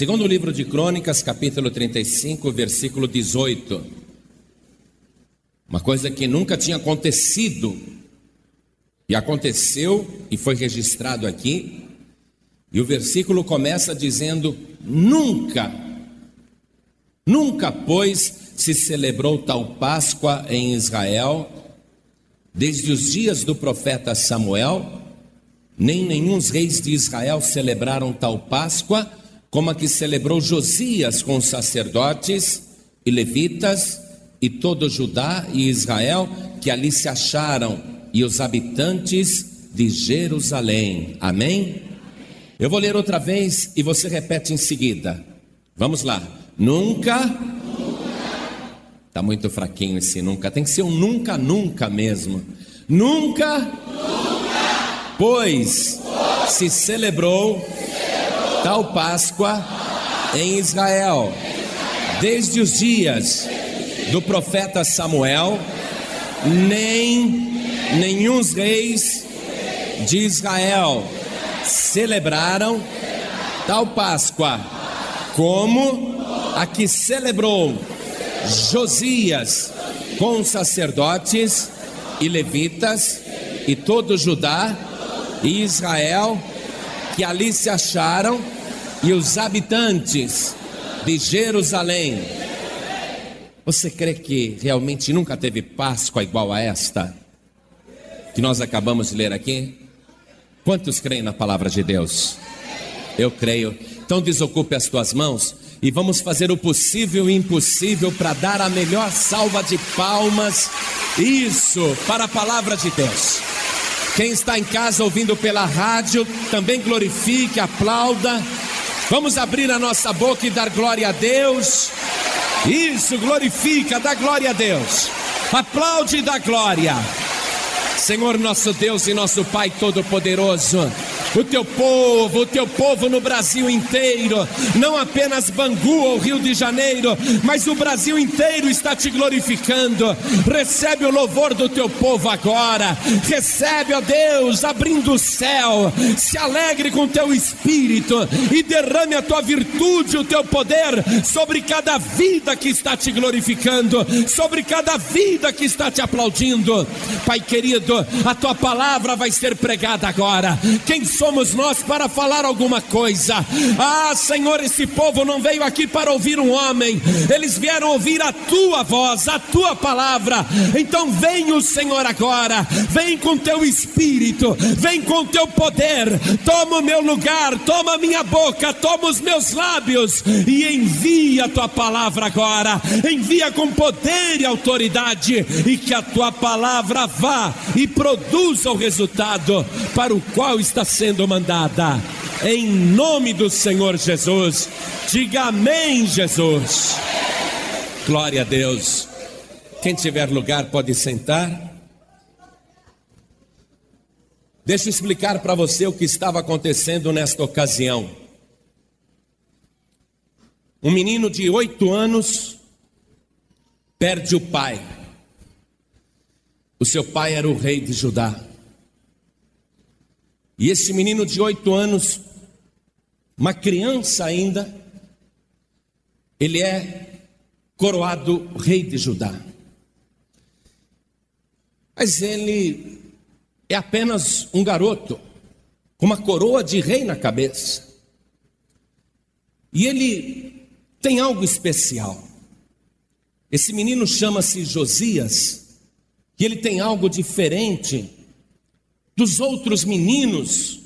Segundo o livro de Crônicas, capítulo 35, versículo 18. Uma coisa que nunca tinha acontecido, e aconteceu e foi registrado aqui. E o versículo começa dizendo: Nunca, nunca, pois, se celebrou tal Páscoa em Israel, desde os dias do profeta Samuel, nem nenhum reis de Israel celebraram tal Páscoa como a que celebrou Josias com os sacerdotes e levitas e todo Judá e Israel que ali se acharam e os habitantes de Jerusalém. Amém? Eu vou ler outra vez e você repete em seguida. Vamos lá. Nunca. Está muito fraquinho esse nunca. Tem que ser um nunca, nunca mesmo. Nunca. nunca pois, pois se celebrou tal Páscoa em Israel, desde os dias do profeta Samuel, nem nenhum reis de Israel celebraram tal Páscoa, como a que celebrou Josias com sacerdotes e levitas e todo Judá e Israel que ali se acharam e os habitantes de Jerusalém. Você crê que realmente nunca teve Páscoa igual a esta que nós acabamos de ler aqui? Quantos creem na palavra de Deus? Eu creio. Então desocupe as tuas mãos e vamos fazer o possível e impossível para dar a melhor salva de palmas. Isso, para a palavra de Deus. Quem está em casa ouvindo pela rádio, também glorifique, aplauda. Vamos abrir a nossa boca e dar glória a Deus. Isso, glorifica, dá glória a Deus. Aplaude e dá glória. Senhor nosso Deus e nosso Pai Todo-Poderoso o teu povo, o teu povo no Brasil inteiro, não apenas Bangu ou Rio de Janeiro, mas o Brasil inteiro está te glorificando. Recebe o louvor do teu povo agora, recebe, ó Deus, abrindo o céu, se alegre com teu espírito e derrame a tua virtude, o teu poder sobre cada vida que está te glorificando, sobre cada vida que está te aplaudindo. Pai querido, a tua palavra vai ser pregada agora. Quem somos nós para falar alguma coisa. Ah, Senhor, esse povo não veio aqui para ouvir um homem, eles vieram ouvir a tua voz, a tua palavra. Então vem o Senhor agora, vem com teu espírito, vem com teu poder, toma o meu lugar, toma a minha boca, toma os meus lábios. E envia a tua palavra agora. Envia com poder e autoridade. E que a tua palavra vá e produza o resultado para o qual está sendo sendo mandada. Em nome do Senhor Jesus, diga amém, Jesus. Glória a Deus. Quem tiver lugar pode sentar. Deixa eu explicar para você o que estava acontecendo nesta ocasião. Um menino de oito anos perde o pai. O seu pai era o rei de Judá. E esse menino de oito anos, uma criança ainda, ele é coroado rei de Judá. Mas ele é apenas um garoto, com uma coroa de rei na cabeça. E ele tem algo especial. Esse menino chama-se Josias, e ele tem algo diferente dos outros meninos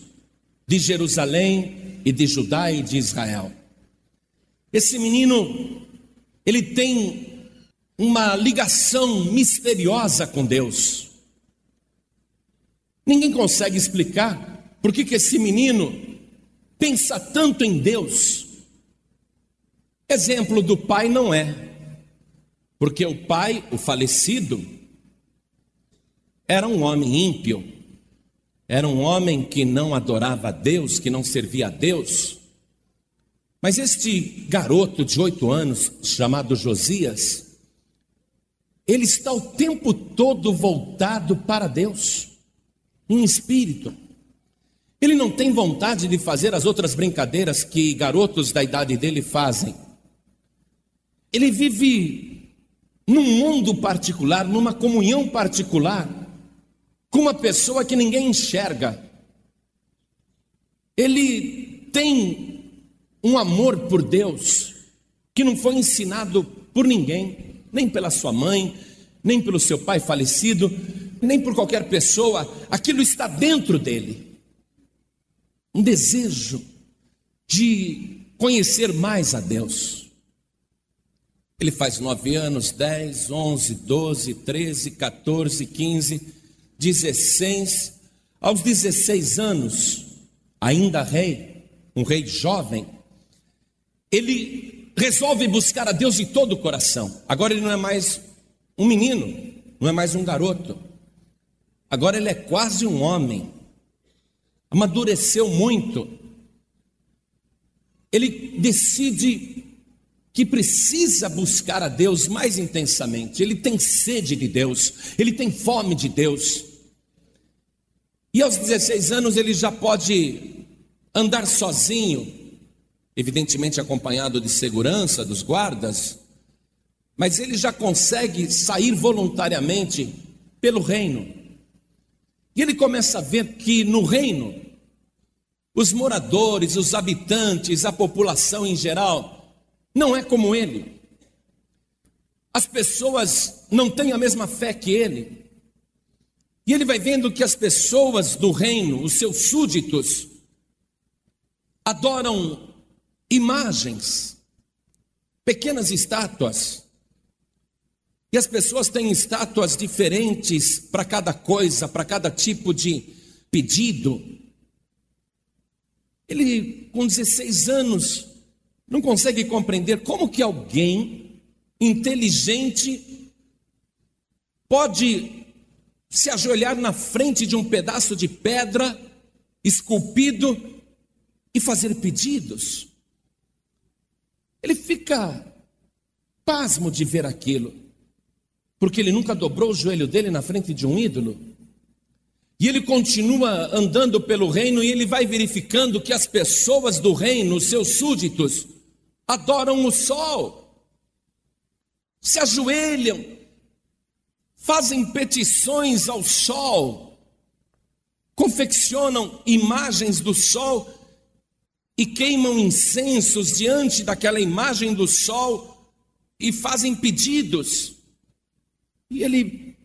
de Jerusalém e de Judá e de Israel. Esse menino, ele tem uma ligação misteriosa com Deus. Ninguém consegue explicar por que, que esse menino pensa tanto em Deus. Exemplo do pai não é, porque o pai, o falecido, era um homem ímpio, era um homem que não adorava a Deus, que não servia a Deus. Mas este garoto de oito anos, chamado Josias, ele está o tempo todo voltado para Deus, em espírito. Ele não tem vontade de fazer as outras brincadeiras que garotos da idade dele fazem. Ele vive num mundo particular, numa comunhão particular, com uma pessoa que ninguém enxerga. Ele tem um amor por Deus que não foi ensinado por ninguém, nem pela sua mãe, nem pelo seu pai falecido, nem por qualquer pessoa, aquilo está dentro dele um desejo de conhecer mais a Deus. Ele faz nove anos, dez, onze, doze, treze, 14, 15, 16. Aos 16 anos, ainda rei, um rei jovem, ele resolve buscar a Deus de todo o coração. Agora ele não é mais um menino, não é mais um garoto. Agora ele é quase um homem amadureceu muito, ele decide que precisa buscar a Deus mais intensamente, ele tem sede de Deus, ele tem fome de Deus. E aos 16 anos ele já pode andar sozinho, evidentemente acompanhado de segurança dos guardas, mas ele já consegue sair voluntariamente pelo reino. E ele começa a ver que no reino os moradores, os habitantes, a população em geral, não é como ele. As pessoas não têm a mesma fé que ele. E ele vai vendo que as pessoas do reino, os seus súditos, adoram imagens, pequenas estátuas. E as pessoas têm estátuas diferentes para cada coisa, para cada tipo de pedido. Ele, com 16 anos, não consegue compreender como que alguém inteligente pode se ajoelhar na frente de um pedaço de pedra esculpido e fazer pedidos. Ele fica pasmo de ver aquilo, porque ele nunca dobrou o joelho dele na frente de um ídolo. E ele continua andando pelo reino e ele vai verificando que as pessoas do reino, seus súditos, adoram o sol, se ajoelham, fazem petições ao sol, confeccionam imagens do sol e queimam incensos diante daquela imagem do sol e fazem pedidos. E ele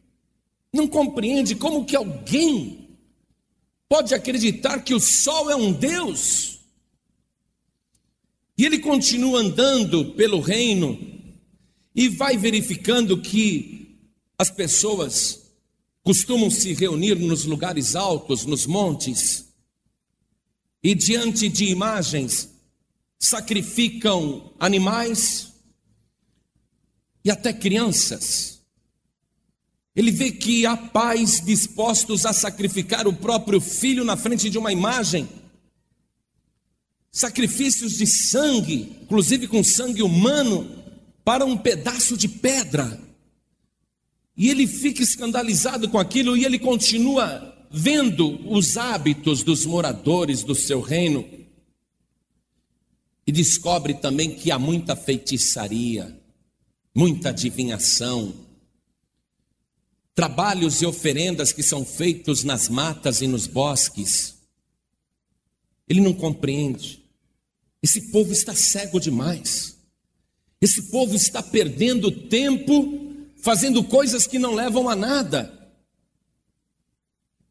não compreende como que alguém pode acreditar que o sol é um Deus. E ele continua andando pelo reino e vai verificando que as pessoas costumam se reunir nos lugares altos, nos montes, e diante de imagens sacrificam animais e até crianças. Ele vê que há pais dispostos a sacrificar o próprio filho na frente de uma imagem. Sacrifícios de sangue, inclusive com sangue humano, para um pedaço de pedra. E ele fica escandalizado com aquilo e ele continua vendo os hábitos dos moradores do seu reino. E descobre também que há muita feitiçaria, muita adivinhação, trabalhos e oferendas que são feitos nas matas e nos bosques. Ele não compreende. Esse povo está cego demais. Esse povo está perdendo tempo fazendo coisas que não levam a nada.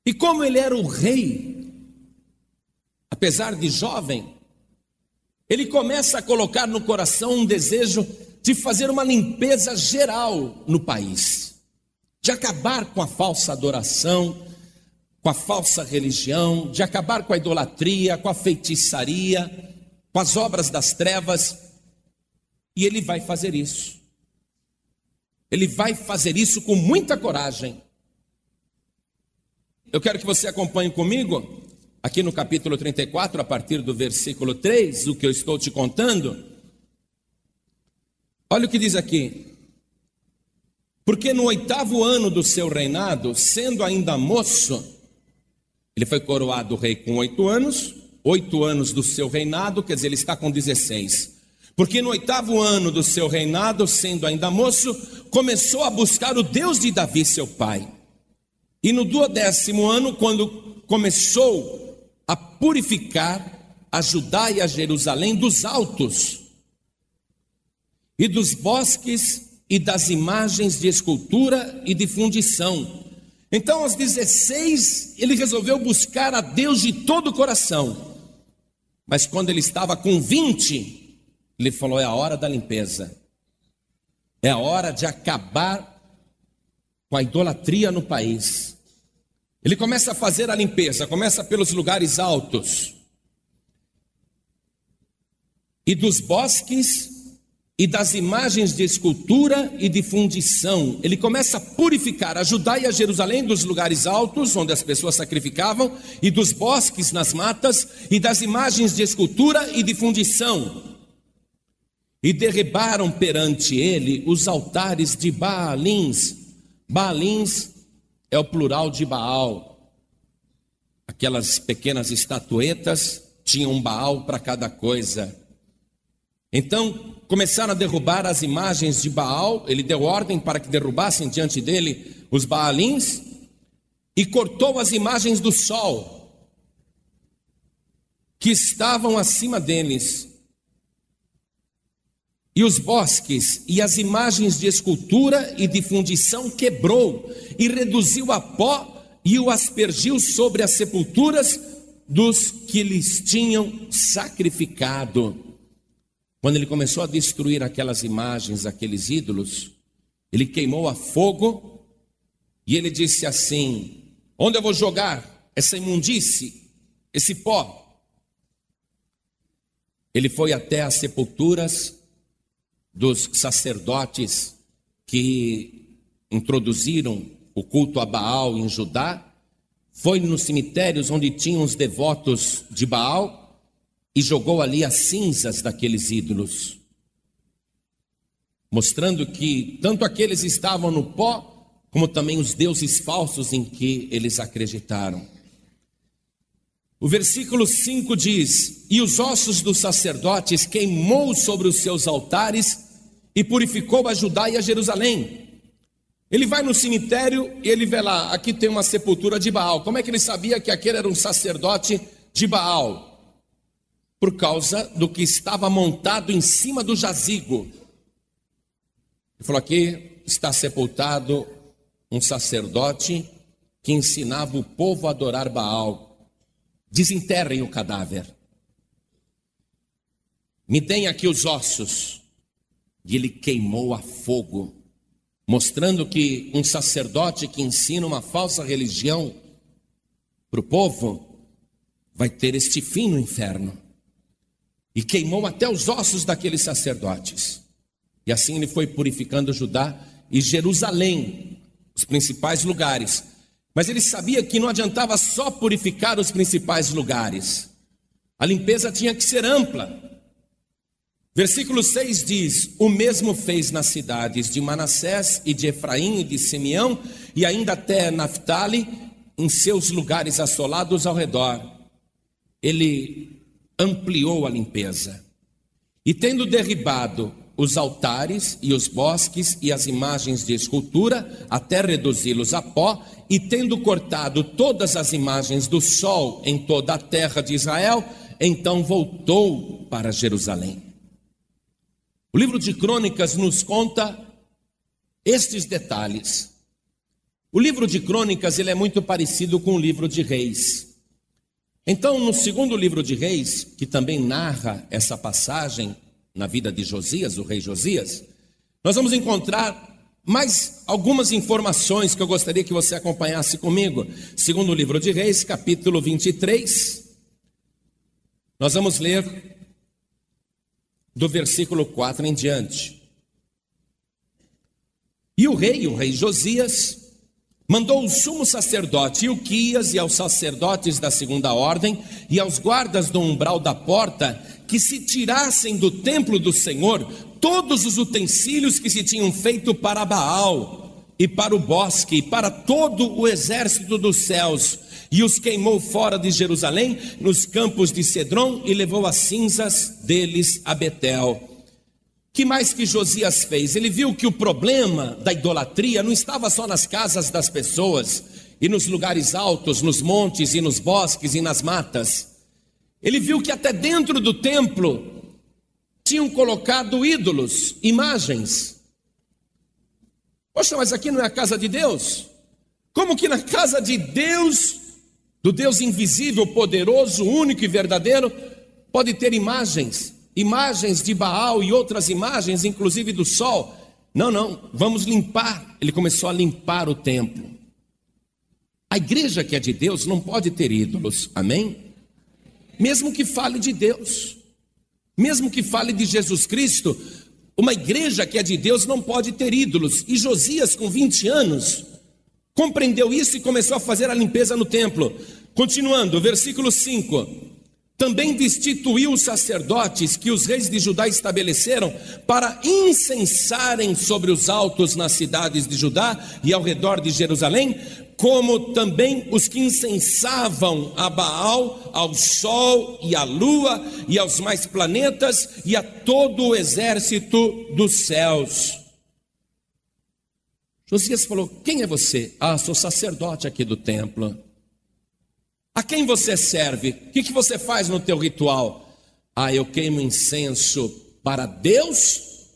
E como ele era o rei, apesar de jovem, ele começa a colocar no coração um desejo de fazer uma limpeza geral no país de acabar com a falsa adoração, com a falsa religião, de acabar com a idolatria, com a feitiçaria, com as obras das trevas. E ele vai fazer isso. Ele vai fazer isso com muita coragem. Eu quero que você acompanhe comigo, aqui no capítulo 34, a partir do versículo 3, o que eu estou te contando. Olha o que diz aqui: porque no oitavo ano do seu reinado, sendo ainda moço, Ele foi coroado rei com oito anos, oito anos do seu reinado, quer dizer, ele está com 16. Porque no oitavo ano do seu reinado, sendo ainda moço, começou a buscar o Deus de Davi, seu pai. E no duodécimo ano, quando começou a purificar a Judá e a Jerusalém dos altos e dos bosques e das imagens de escultura e de fundição. Então, aos 16, ele resolveu buscar a Deus de todo o coração. Mas quando ele estava com 20, ele falou: é a hora da limpeza, é a hora de acabar com a idolatria no país. Ele começa a fazer a limpeza, começa pelos lugares altos e dos bosques e das imagens de escultura e de fundição. Ele começa a purificar a Judá e a Jerusalém dos lugares altos, onde as pessoas sacrificavam, e dos bosques nas matas, e das imagens de escultura e de fundição e derribaram perante ele os altares de Baalins. Baalins é o plural de Baal. Aquelas pequenas estatuetas tinham um Baal para cada coisa. Então começaram a derrubar as imagens de Baal, ele deu ordem para que derrubassem diante dele os Baalins e cortou as imagens do sol que estavam acima deles e os bosques e as imagens de escultura e de fundição quebrou e reduziu a pó e o aspergiu sobre as sepulturas dos que lhes tinham sacrificado. Quando ele começou a destruir aquelas imagens, aqueles ídolos, ele queimou a fogo e ele disse assim: Onde eu vou jogar essa imundície, esse pó? Ele foi até as sepulturas dos sacerdotes que introduziram o culto a Baal em Judá, foi nos cemitérios onde tinham os devotos de Baal e jogou ali as cinzas daqueles ídolos, mostrando que tanto aqueles estavam no pó, como também os deuses falsos em que eles acreditaram. O versículo 5 diz: E os ossos dos sacerdotes queimou sobre os seus altares e purificou a Judá e a Jerusalém. Ele vai no cemitério e ele vê lá, aqui tem uma sepultura de Baal. Como é que ele sabia que aquele era um sacerdote de Baal? Por causa do que estava montado em cima do jazigo. Ele falou: aqui está sepultado um sacerdote que ensinava o povo a adorar Baal. Desenterrem o cadáver. Me deem aqui os ossos e ele queimou a fogo, mostrando que um sacerdote que ensina uma falsa religião para o povo vai ter este fim no inferno. E queimou até os ossos daqueles sacerdotes. E assim ele foi purificando Judá e Jerusalém, os principais lugares. Mas ele sabia que não adiantava só purificar os principais lugares. A limpeza tinha que ser ampla. Versículo 6 diz: O mesmo fez nas cidades de Manassés e de Efraim e de Simeão, e ainda até Naphtali, em seus lugares assolados ao redor. Ele ampliou a limpeza. E tendo derribado os altares e os bosques e as imagens de escultura, até reduzi-los a pó, e tendo cortado todas as imagens do sol em toda a terra de Israel, então voltou para Jerusalém. O livro de Crônicas nos conta estes detalhes. O livro de Crônicas ele é muito parecido com o livro de Reis. Então, no segundo livro de Reis, que também narra essa passagem na vida de Josias, o rei Josias, nós vamos encontrar mais algumas informações que eu gostaria que você acompanhasse comigo. Segundo livro de Reis, capítulo 23, nós vamos ler do versículo 4 em diante. E o rei, o rei Josias, mandou o sumo sacerdote Ilquias e aos sacerdotes da segunda ordem e aos guardas do umbral da porta que se tirassem do templo do Senhor todos os utensílios que se tinham feito para Baal e para o bosque e para todo o exército dos céus e os queimou fora de Jerusalém, nos campos de Cedron, e levou as cinzas deles a Betel. Que mais que Josias fez? Ele viu que o problema da idolatria não estava só nas casas das pessoas, e nos lugares altos, nos montes e nos bosques e nas matas. Ele viu que até dentro do templo tinham colocado ídolos, imagens. Poxa, mas aqui não é a casa de Deus? Como que na casa de Deus, do Deus invisível, poderoso, único e verdadeiro, pode ter imagens? Imagens de Baal e outras imagens, inclusive do sol. Não, não, vamos limpar. Ele começou a limpar o templo. A igreja que é de Deus não pode ter ídolos, amém? Mesmo que fale de Deus, mesmo que fale de Jesus Cristo, uma igreja que é de Deus não pode ter ídolos. E Josias, com 20 anos, compreendeu isso e começou a fazer a limpeza no templo. Continuando, versículo 5. Também destituiu os sacerdotes que os reis de Judá estabeleceram para incensarem sobre os altos nas cidades de Judá e ao redor de Jerusalém, como também os que incensavam a Baal, ao sol e à lua e aos mais planetas e a todo o exército dos céus. Josias falou: Quem é você? Ah, sou sacerdote aqui do templo. A quem você serve? O que, que você faz no teu ritual? Ah, eu queimo incenso para Deus,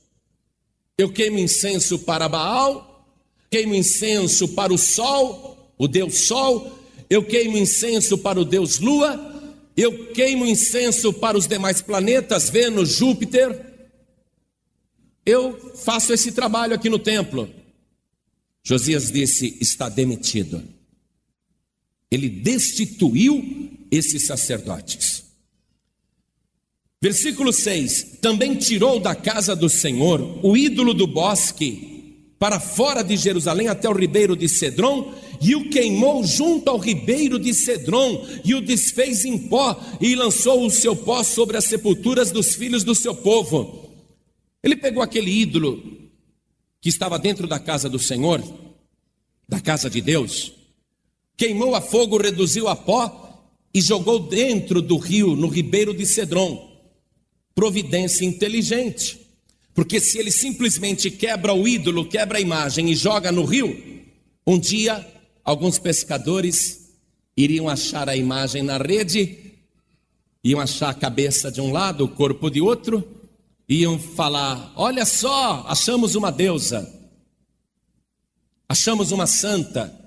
eu queimo incenso para Baal, queimo incenso para o sol, o Deus Sol, eu queimo incenso para o Deus Lua, eu queimo incenso para os demais planetas, Vênus, Júpiter. Eu faço esse trabalho aqui no templo. Josias disse: está demitido. Ele destituiu esses sacerdotes. Versículo 6: Também tirou da casa do Senhor o ídolo do bosque para fora de Jerusalém até o ribeiro de Cedron, e o queimou junto ao ribeiro de Cedron, e o desfez em pó, e lançou o seu pó sobre as sepulturas dos filhos do seu povo. Ele pegou aquele ídolo que estava dentro da casa do Senhor, da casa de Deus, queimou a fogo, reduziu a pó e jogou dentro do rio, no ribeiro de Cedron. Providência inteligente. Porque se ele simplesmente quebra o ídolo, quebra a imagem e joga no rio, um dia alguns pescadores iriam achar a imagem na rede, iam achar a cabeça de um lado, o corpo de outro, iam falar: Olha só, achamos uma deusa, achamos uma santa.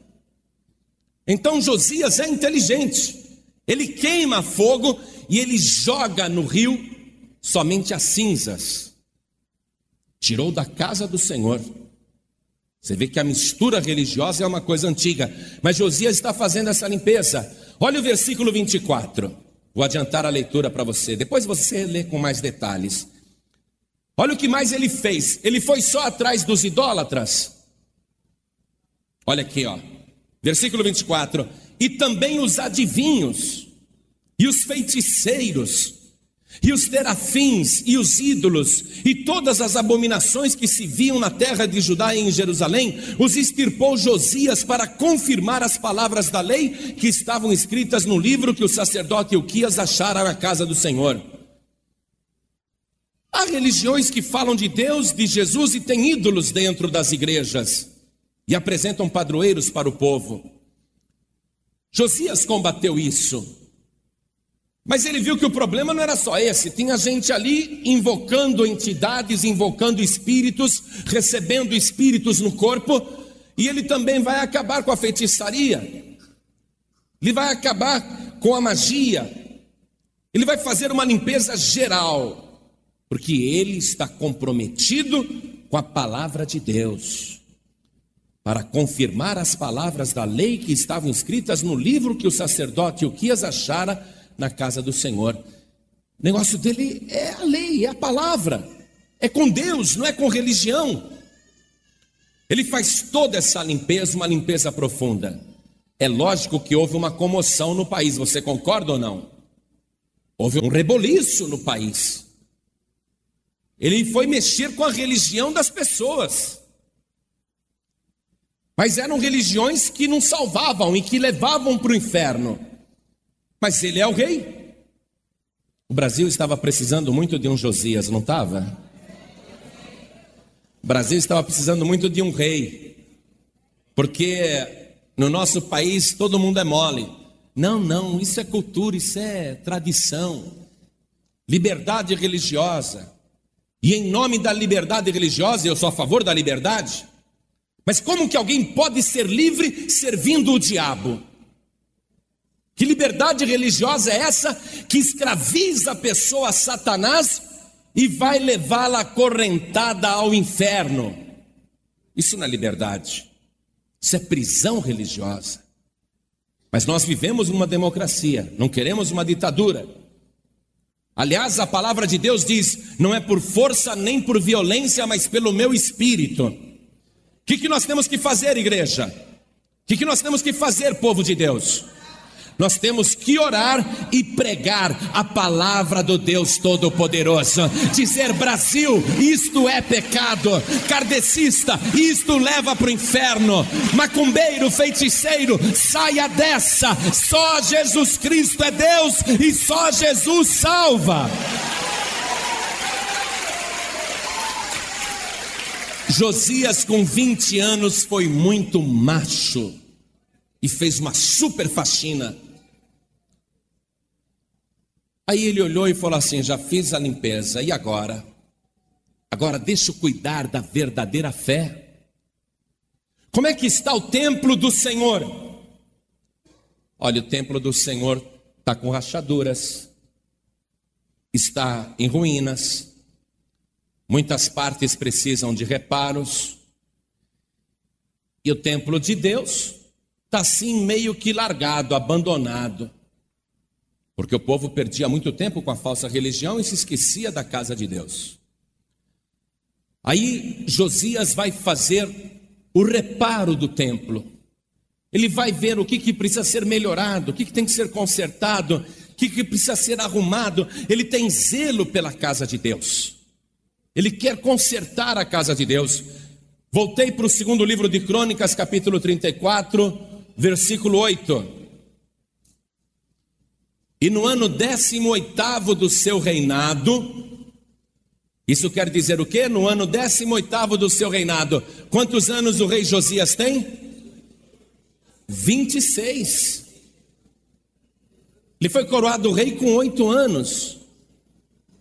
Então Josias é inteligente, ele queima fogo e ele joga no rio somente as cinzas tirou da casa do Senhor. Você vê que a mistura religiosa é uma coisa antiga, mas Josias está fazendo essa limpeza. Olha o versículo 24. Vou adiantar a leitura para você, depois você lê com mais detalhes. Olha o que mais ele fez. Ele foi só atrás dos idólatras. Olha aqui, ó. Versículo 24. E também os adivinhos, e os feiticeiros, e os terafins e os ídolos e todas as abominações que se viam na terra de Judá e em Jerusalém, os extirpou Josias para confirmar as palavras da lei que estavam escritas no livro que o sacerdote Euquias achara na casa do Senhor. Há religiões que falam de Deus, de Jesus e têm ídolos dentro das igrejas e apresentam padroeiros para o povo. Josias combateu isso. Mas ele viu que o problema não era só esse, tinha gente ali invocando entidades, invocando espíritos, recebendo espíritos no corpo, e ele também vai acabar com a feitiçaria, ele vai acabar com a magia, ele vai fazer uma limpeza geral, porque ele está comprometido com a palavra de Deus, para confirmar as palavras da lei que estavam escritas no livro que o sacerdote Uquias achara na casa do Senhor. O negócio dele é a lei, é a palavra, é com Deus, não é com religião. Ele faz toda essa limpeza, uma limpeza profunda. É lógico que houve uma comoção no país, você concorda ou não? Houve um reboliço no país. Ele foi mexer com a religião das pessoas. Mas eram religiões que não salvavam e que levavam para o inferno. Mas ele é o rei. O Brasil estava precisando muito de um Josias, não estava? O Brasil estava precisando muito de um rei. Porque no nosso país todo mundo é mole. Não, não, isso é cultura, isso é tradição. Liberdade religiosa. E em nome da liberdade religiosa, eu sou a favor da liberdade. Mas como que alguém pode ser livre servindo o diabo? Que liberdade religiosa é essa que escraviza a pessoa a Satanás e vai levá-la acorrentada ao inferno? Isso não é liberdade, isso é prisão religiosa. Mas nós vivemos numa democracia, não queremos uma ditadura. Aliás, a palavra de Deus diz: não é por força nem por violência, mas pelo meu espírito. O que, que nós temos que fazer, igreja? O que, que nós temos que fazer, povo de Deus? Nós temos que orar e pregar a palavra do Deus Todo-Poderoso. Dizer: Brasil, isto é pecado. Kardecista, isto leva para o inferno. Macumbeiro, feiticeiro, saia dessa. Só Jesus Cristo é Deus e só Jesus salva. Josias, com 20 anos, foi muito macho e fez uma super faxina Aí ele olhou e falou assim: Já fiz a limpeza, e agora? Agora deixa eu cuidar da verdadeira fé. Como é que está o templo do Senhor? Olha, o templo do Senhor está com rachaduras, está em ruínas, muitas partes precisam de reparos, e o templo de Deus está assim meio que largado, abandonado. Porque o povo perdia muito tempo com a falsa religião e se esquecia da casa de Deus. Aí Josias vai fazer o reparo do templo. Ele vai ver o que, que precisa ser melhorado, o que, que tem que ser consertado, o que, que precisa ser arrumado. Ele tem zelo pela casa de Deus. Ele quer consertar a casa de Deus. Voltei para o segundo livro de Crônicas, capítulo 34, versículo 8. E no ano 18 do seu reinado, isso quer dizer o quê? No ano 18 do seu reinado, quantos anos o rei Josias tem? 26. Ele foi coroado rei com oito anos.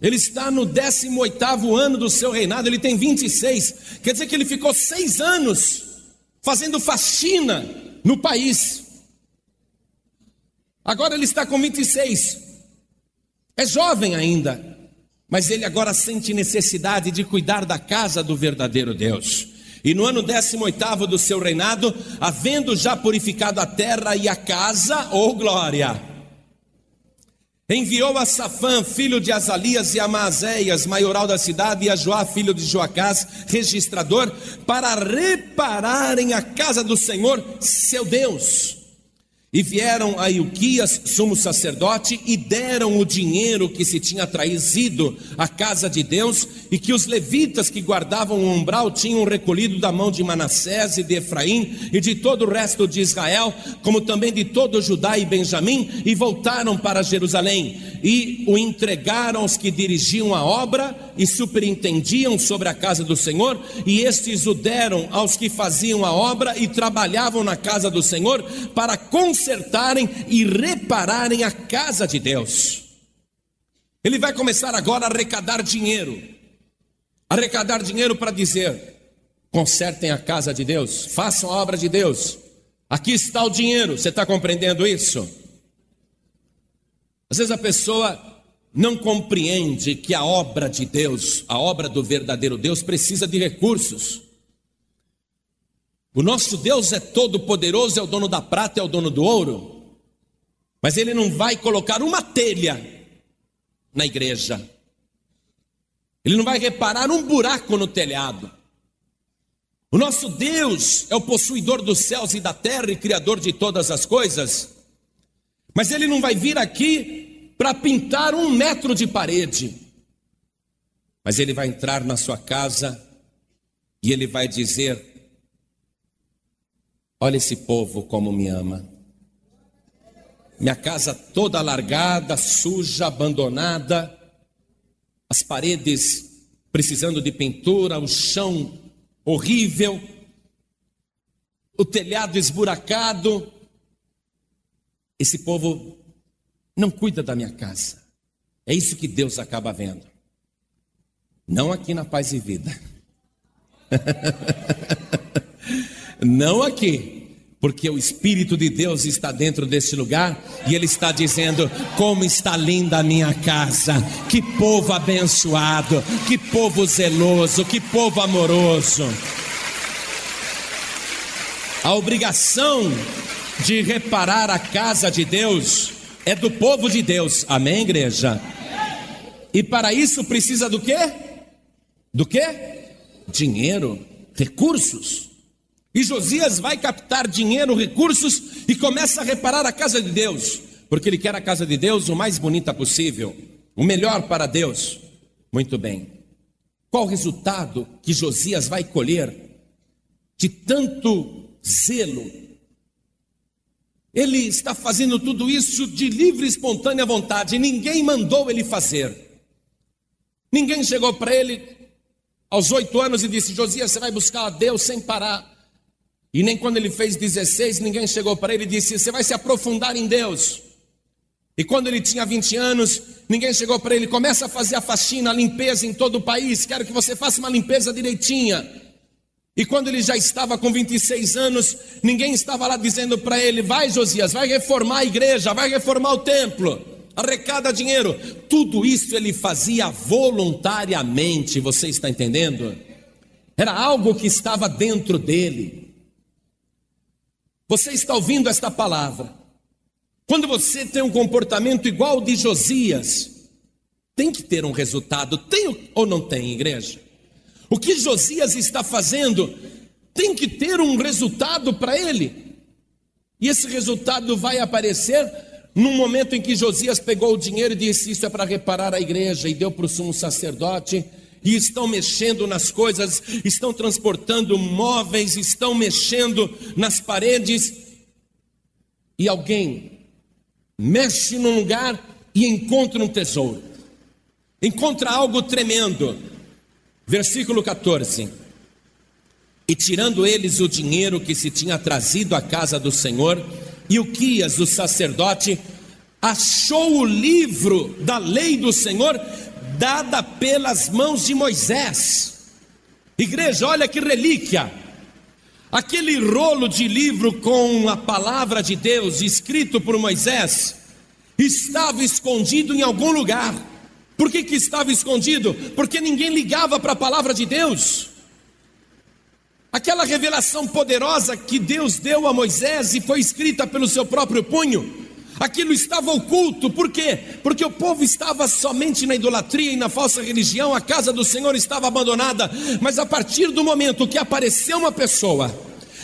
Ele está no 18 ano do seu reinado, ele tem 26. Quer dizer que ele ficou seis anos fazendo faxina no país. Agora ele está com 26. É jovem ainda, mas ele agora sente necessidade de cuidar da casa do verdadeiro Deus. E no ano 18 do seu reinado, havendo já purificado a terra e a casa, oh glória, enviou a Safã, filho de Azalias, e a Maazéias, maioral da cidade, e a Joá, filho de Joacás, registrador, para repararem a casa do Senhor, seu Deus. E vieram a Ilquias, sumo sacerdote, e deram o dinheiro que se tinha trazido à casa de Deus, e que os levitas que guardavam o umbral tinham recolhido da mão de Manassés e de Efraim, e de todo o resto de Israel, como também de todo Judá e Benjamim, e voltaram para Jerusalém, e o entregaram aos que dirigiam a obra e superintendiam sobre a casa do Senhor, e estes o deram aos que faziam a obra e trabalhavam na casa do Senhor, para conseguir consertarem e repararem a casa de Deus. Ele vai começar agora a arrecadar dinheiro. Arrecadar dinheiro para dizer: consertem a casa de Deus, façam a obra de Deus. Aqui está o dinheiro, você está compreendendo isso? Às vezes a pessoa não compreende que a obra de Deus, a obra do verdadeiro Deus, precisa de recursos. O nosso Deus é todo poderoso, é o dono da prata, é o dono do ouro. Mas ele não vai colocar uma telha na igreja. Ele não vai reparar um buraco no telhado. O nosso Deus é o possuidor dos céus e da terra e criador de todas as coisas. Mas ele não vai vir aqui para pintar um metro de parede. Mas ele vai entrar na sua casa e ele vai dizer: Olha esse povo como me ama. Minha casa toda largada, suja, abandonada, as paredes precisando de pintura, o chão horrível, o telhado esburacado. Esse povo não cuida da minha casa. É isso que Deus acaba vendo. Não aqui na paz e vida. não aqui porque o Espírito de Deus está dentro desse lugar e Ele está dizendo: como está linda a minha casa, que povo abençoado, que povo zeloso, que povo amoroso. A obrigação de reparar a casa de Deus é do povo de Deus, amém, igreja? E para isso precisa do quê? Do quê? Dinheiro, recursos. E Josias vai captar dinheiro, recursos e começa a reparar a casa de Deus, porque ele quer a casa de Deus o mais bonita possível, o melhor para Deus. Muito bem. Qual o resultado que Josias vai colher de tanto zelo? Ele está fazendo tudo isso de livre e espontânea vontade, ninguém mandou ele fazer. Ninguém chegou para ele aos oito anos e disse: Josias, você vai buscar a Deus sem parar. E nem quando ele fez 16, ninguém chegou para ele e disse: Você vai se aprofundar em Deus. E quando ele tinha 20 anos, ninguém chegou para ele: Começa a fazer a faxina, a limpeza em todo o país. Quero que você faça uma limpeza direitinha. E quando ele já estava com 26 anos, ninguém estava lá dizendo para ele: Vai, Josias, vai reformar a igreja, vai reformar o templo, arrecada dinheiro. Tudo isso ele fazia voluntariamente, você está entendendo? Era algo que estava dentro dele. Você está ouvindo esta palavra. Quando você tem um comportamento igual ao de Josias, tem que ter um resultado. Tem ou não tem, igreja? O que Josias está fazendo tem que ter um resultado para ele. E esse resultado vai aparecer num momento em que Josias pegou o dinheiro e disse: Isso é para reparar a igreja, e deu para o sumo sacerdote e estão mexendo nas coisas, estão transportando móveis, estão mexendo nas paredes, e alguém mexe num lugar e encontra um tesouro, encontra algo tremendo. Versículo 14: E tirando eles o dinheiro que se tinha trazido à casa do Senhor, e o Quias, o sacerdote, achou o livro da lei do Senhor dada pelas mãos de Moisés. Igreja, olha que relíquia. Aquele rolo de livro com a palavra de Deus escrito por Moisés estava escondido em algum lugar. Por que, que estava escondido? Porque ninguém ligava para a palavra de Deus. Aquela revelação poderosa que Deus deu a Moisés e foi escrita pelo seu próprio punho, Aquilo estava oculto, por quê? Porque o povo estava somente na idolatria e na falsa religião, a casa do Senhor estava abandonada. Mas a partir do momento que apareceu uma pessoa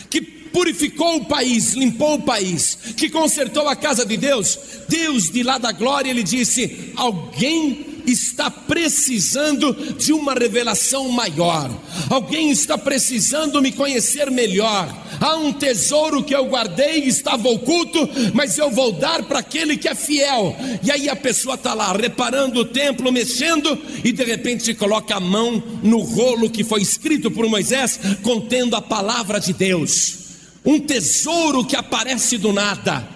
que purificou o país, limpou o país, que consertou a casa de Deus, Deus de lá da glória, ele disse: Alguém está precisando de uma revelação maior, alguém está precisando me conhecer melhor. Há um tesouro que eu guardei, estava oculto, mas eu vou dar para aquele que é fiel. E aí a pessoa está lá reparando o templo, mexendo, e de repente coloca a mão no rolo que foi escrito por Moisés, contendo a palavra de Deus. Um tesouro que aparece do nada.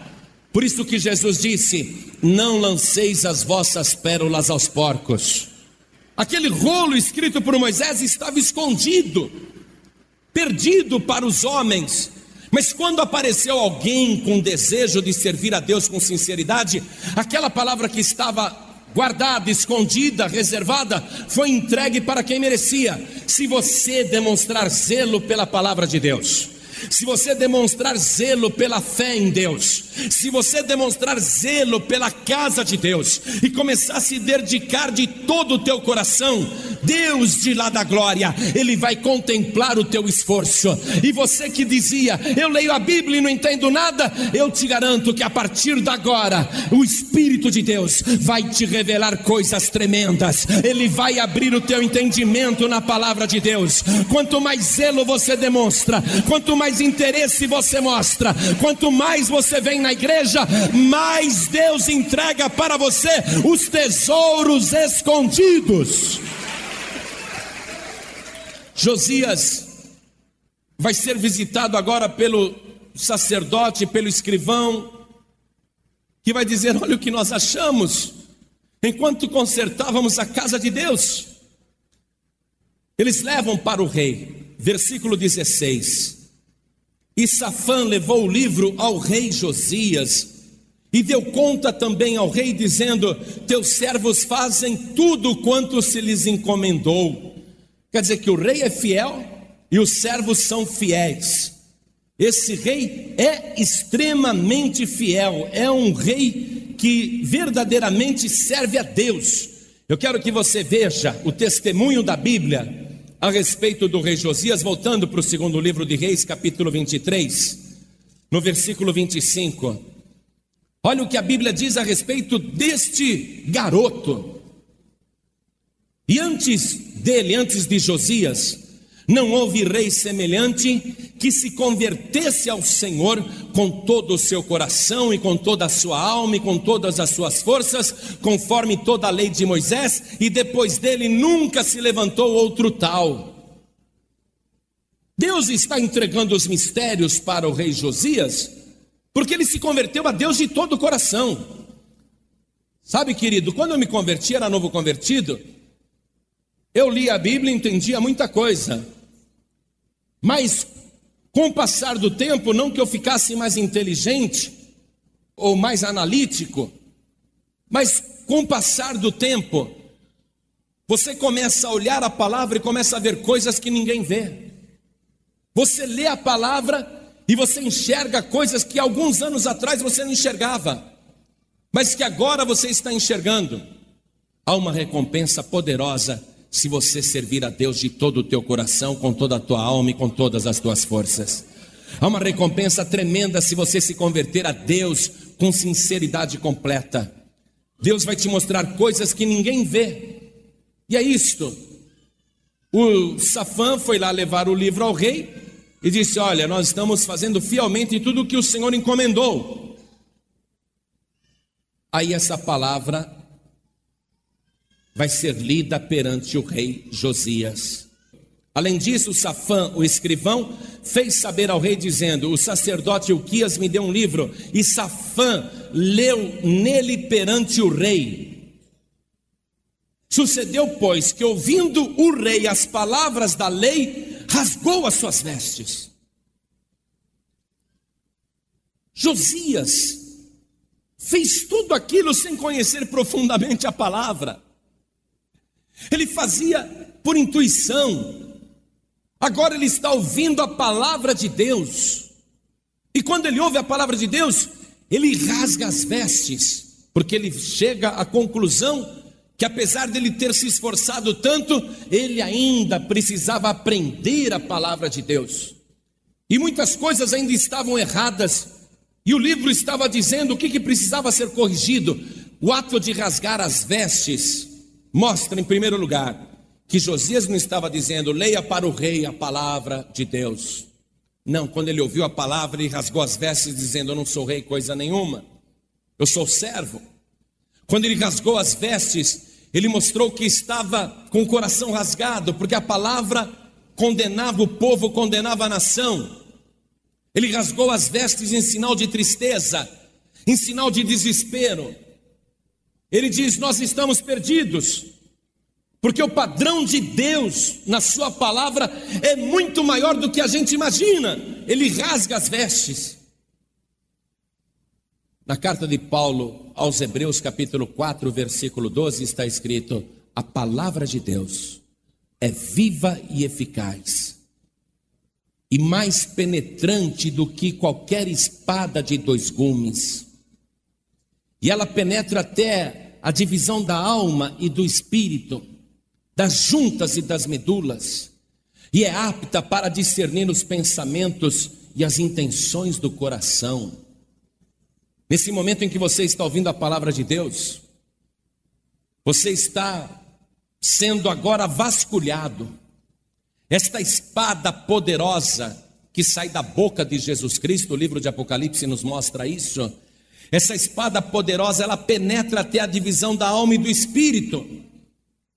Por isso que Jesus disse: Não lanceis as vossas pérolas aos porcos. Aquele rolo escrito por Moisés estava escondido perdido para os homens. Mas quando apareceu alguém com desejo de servir a Deus com sinceridade, aquela palavra que estava guardada, escondida, reservada, foi entregue para quem merecia. Se você demonstrar zelo pela palavra de Deus, se você demonstrar zelo pela fé em Deus, se você demonstrar zelo pela casa de Deus e começar a se dedicar de todo o teu coração, Deus de lá da glória, Ele vai contemplar o teu esforço. E você que dizia, eu leio a Bíblia e não entendo nada, eu te garanto que a partir de agora, o Espírito de Deus vai te revelar coisas tremendas, Ele vai abrir o teu entendimento na palavra de Deus. Quanto mais zelo você demonstra, quanto mais mais interesse você mostra, quanto mais você vem na igreja, mais Deus entrega para você os tesouros escondidos. Josias vai ser visitado agora pelo sacerdote, pelo escrivão, que vai dizer: Olha o que nós achamos, enquanto consertávamos a casa de Deus. Eles levam para o rei, versículo 16. E Safã levou o livro ao rei Josias e deu conta também ao rei, dizendo: Teus servos fazem tudo quanto se lhes encomendou. Quer dizer que o rei é fiel e os servos são fiéis. Esse rei é extremamente fiel, é um rei que verdadeiramente serve a Deus. Eu quero que você veja o testemunho da Bíblia a respeito do rei Josias, voltando para o segundo livro de Reis, capítulo 23, no versículo 25. Olha o que a Bíblia diz a respeito deste garoto. E antes dele, antes de Josias, não houve rei semelhante que se convertesse ao Senhor com todo o seu coração e com toda a sua alma e com todas as suas forças, conforme toda a lei de Moisés, e depois dele nunca se levantou outro tal. Deus está entregando os mistérios para o rei Josias, porque ele se converteu a Deus de todo o coração. Sabe, querido, quando eu me converti, era novo convertido, eu li a Bíblia e entendia muita coisa. Mas com o passar do tempo, não que eu ficasse mais inteligente ou mais analítico, mas com o passar do tempo, você começa a olhar a palavra e começa a ver coisas que ninguém vê. Você lê a palavra e você enxerga coisas que alguns anos atrás você não enxergava, mas que agora você está enxergando. Há uma recompensa poderosa se você servir a Deus de todo o teu coração, com toda a tua alma e com todas as tuas forças. Há uma recompensa tremenda se você se converter a Deus com sinceridade completa. Deus vai te mostrar coisas que ninguém vê. E é isto. O Safã foi lá levar o livro ao rei e disse: Olha, nós estamos fazendo fielmente tudo o que o Senhor encomendou. Aí essa palavra vai ser lida perante o rei Josias. Além disso, Safã, o escrivão, fez saber ao rei, dizendo: O sacerdote Uquias me deu um livro, e Safã leu nele perante o rei. Sucedeu, pois, que ouvindo o rei as palavras da lei, rasgou as suas vestes. Josias fez tudo aquilo sem conhecer profundamente a palavra. Ele fazia por intuição. Agora ele está ouvindo a palavra de Deus. E quando ele ouve a palavra de Deus, ele rasga as vestes, porque ele chega à conclusão que apesar dele ter se esforçado tanto, ele ainda precisava aprender a palavra de Deus. E muitas coisas ainda estavam erradas. E o livro estava dizendo o que, que precisava ser corrigido. O ato de rasgar as vestes mostra, em primeiro lugar, que Josias não estava dizendo, leia para o rei a palavra de Deus. Não, quando ele ouviu a palavra, ele rasgou as vestes, dizendo: Eu não sou rei coisa nenhuma, eu sou servo. Quando ele rasgou as vestes, ele mostrou que estava com o coração rasgado, porque a palavra condenava o povo, condenava a nação. Ele rasgou as vestes em sinal de tristeza, em sinal de desespero. Ele diz: Nós estamos perdidos, porque o padrão de Deus na Sua palavra é muito maior do que a gente imagina. Ele rasga as vestes. Na carta de Paulo aos Hebreus, capítulo 4, versículo 12, está escrito: A palavra de Deus é viva e eficaz, e mais penetrante do que qualquer espada de dois gumes, e ela penetra até a divisão da alma e do espírito, das juntas e das medulas, e é apta para discernir os pensamentos e as intenções do coração. Nesse momento em que você está ouvindo a palavra de Deus, você está sendo agora vasculhado. Esta espada poderosa que sai da boca de Jesus Cristo, o livro de Apocalipse nos mostra isso. Essa espada poderosa, ela penetra até a divisão da alma e do espírito.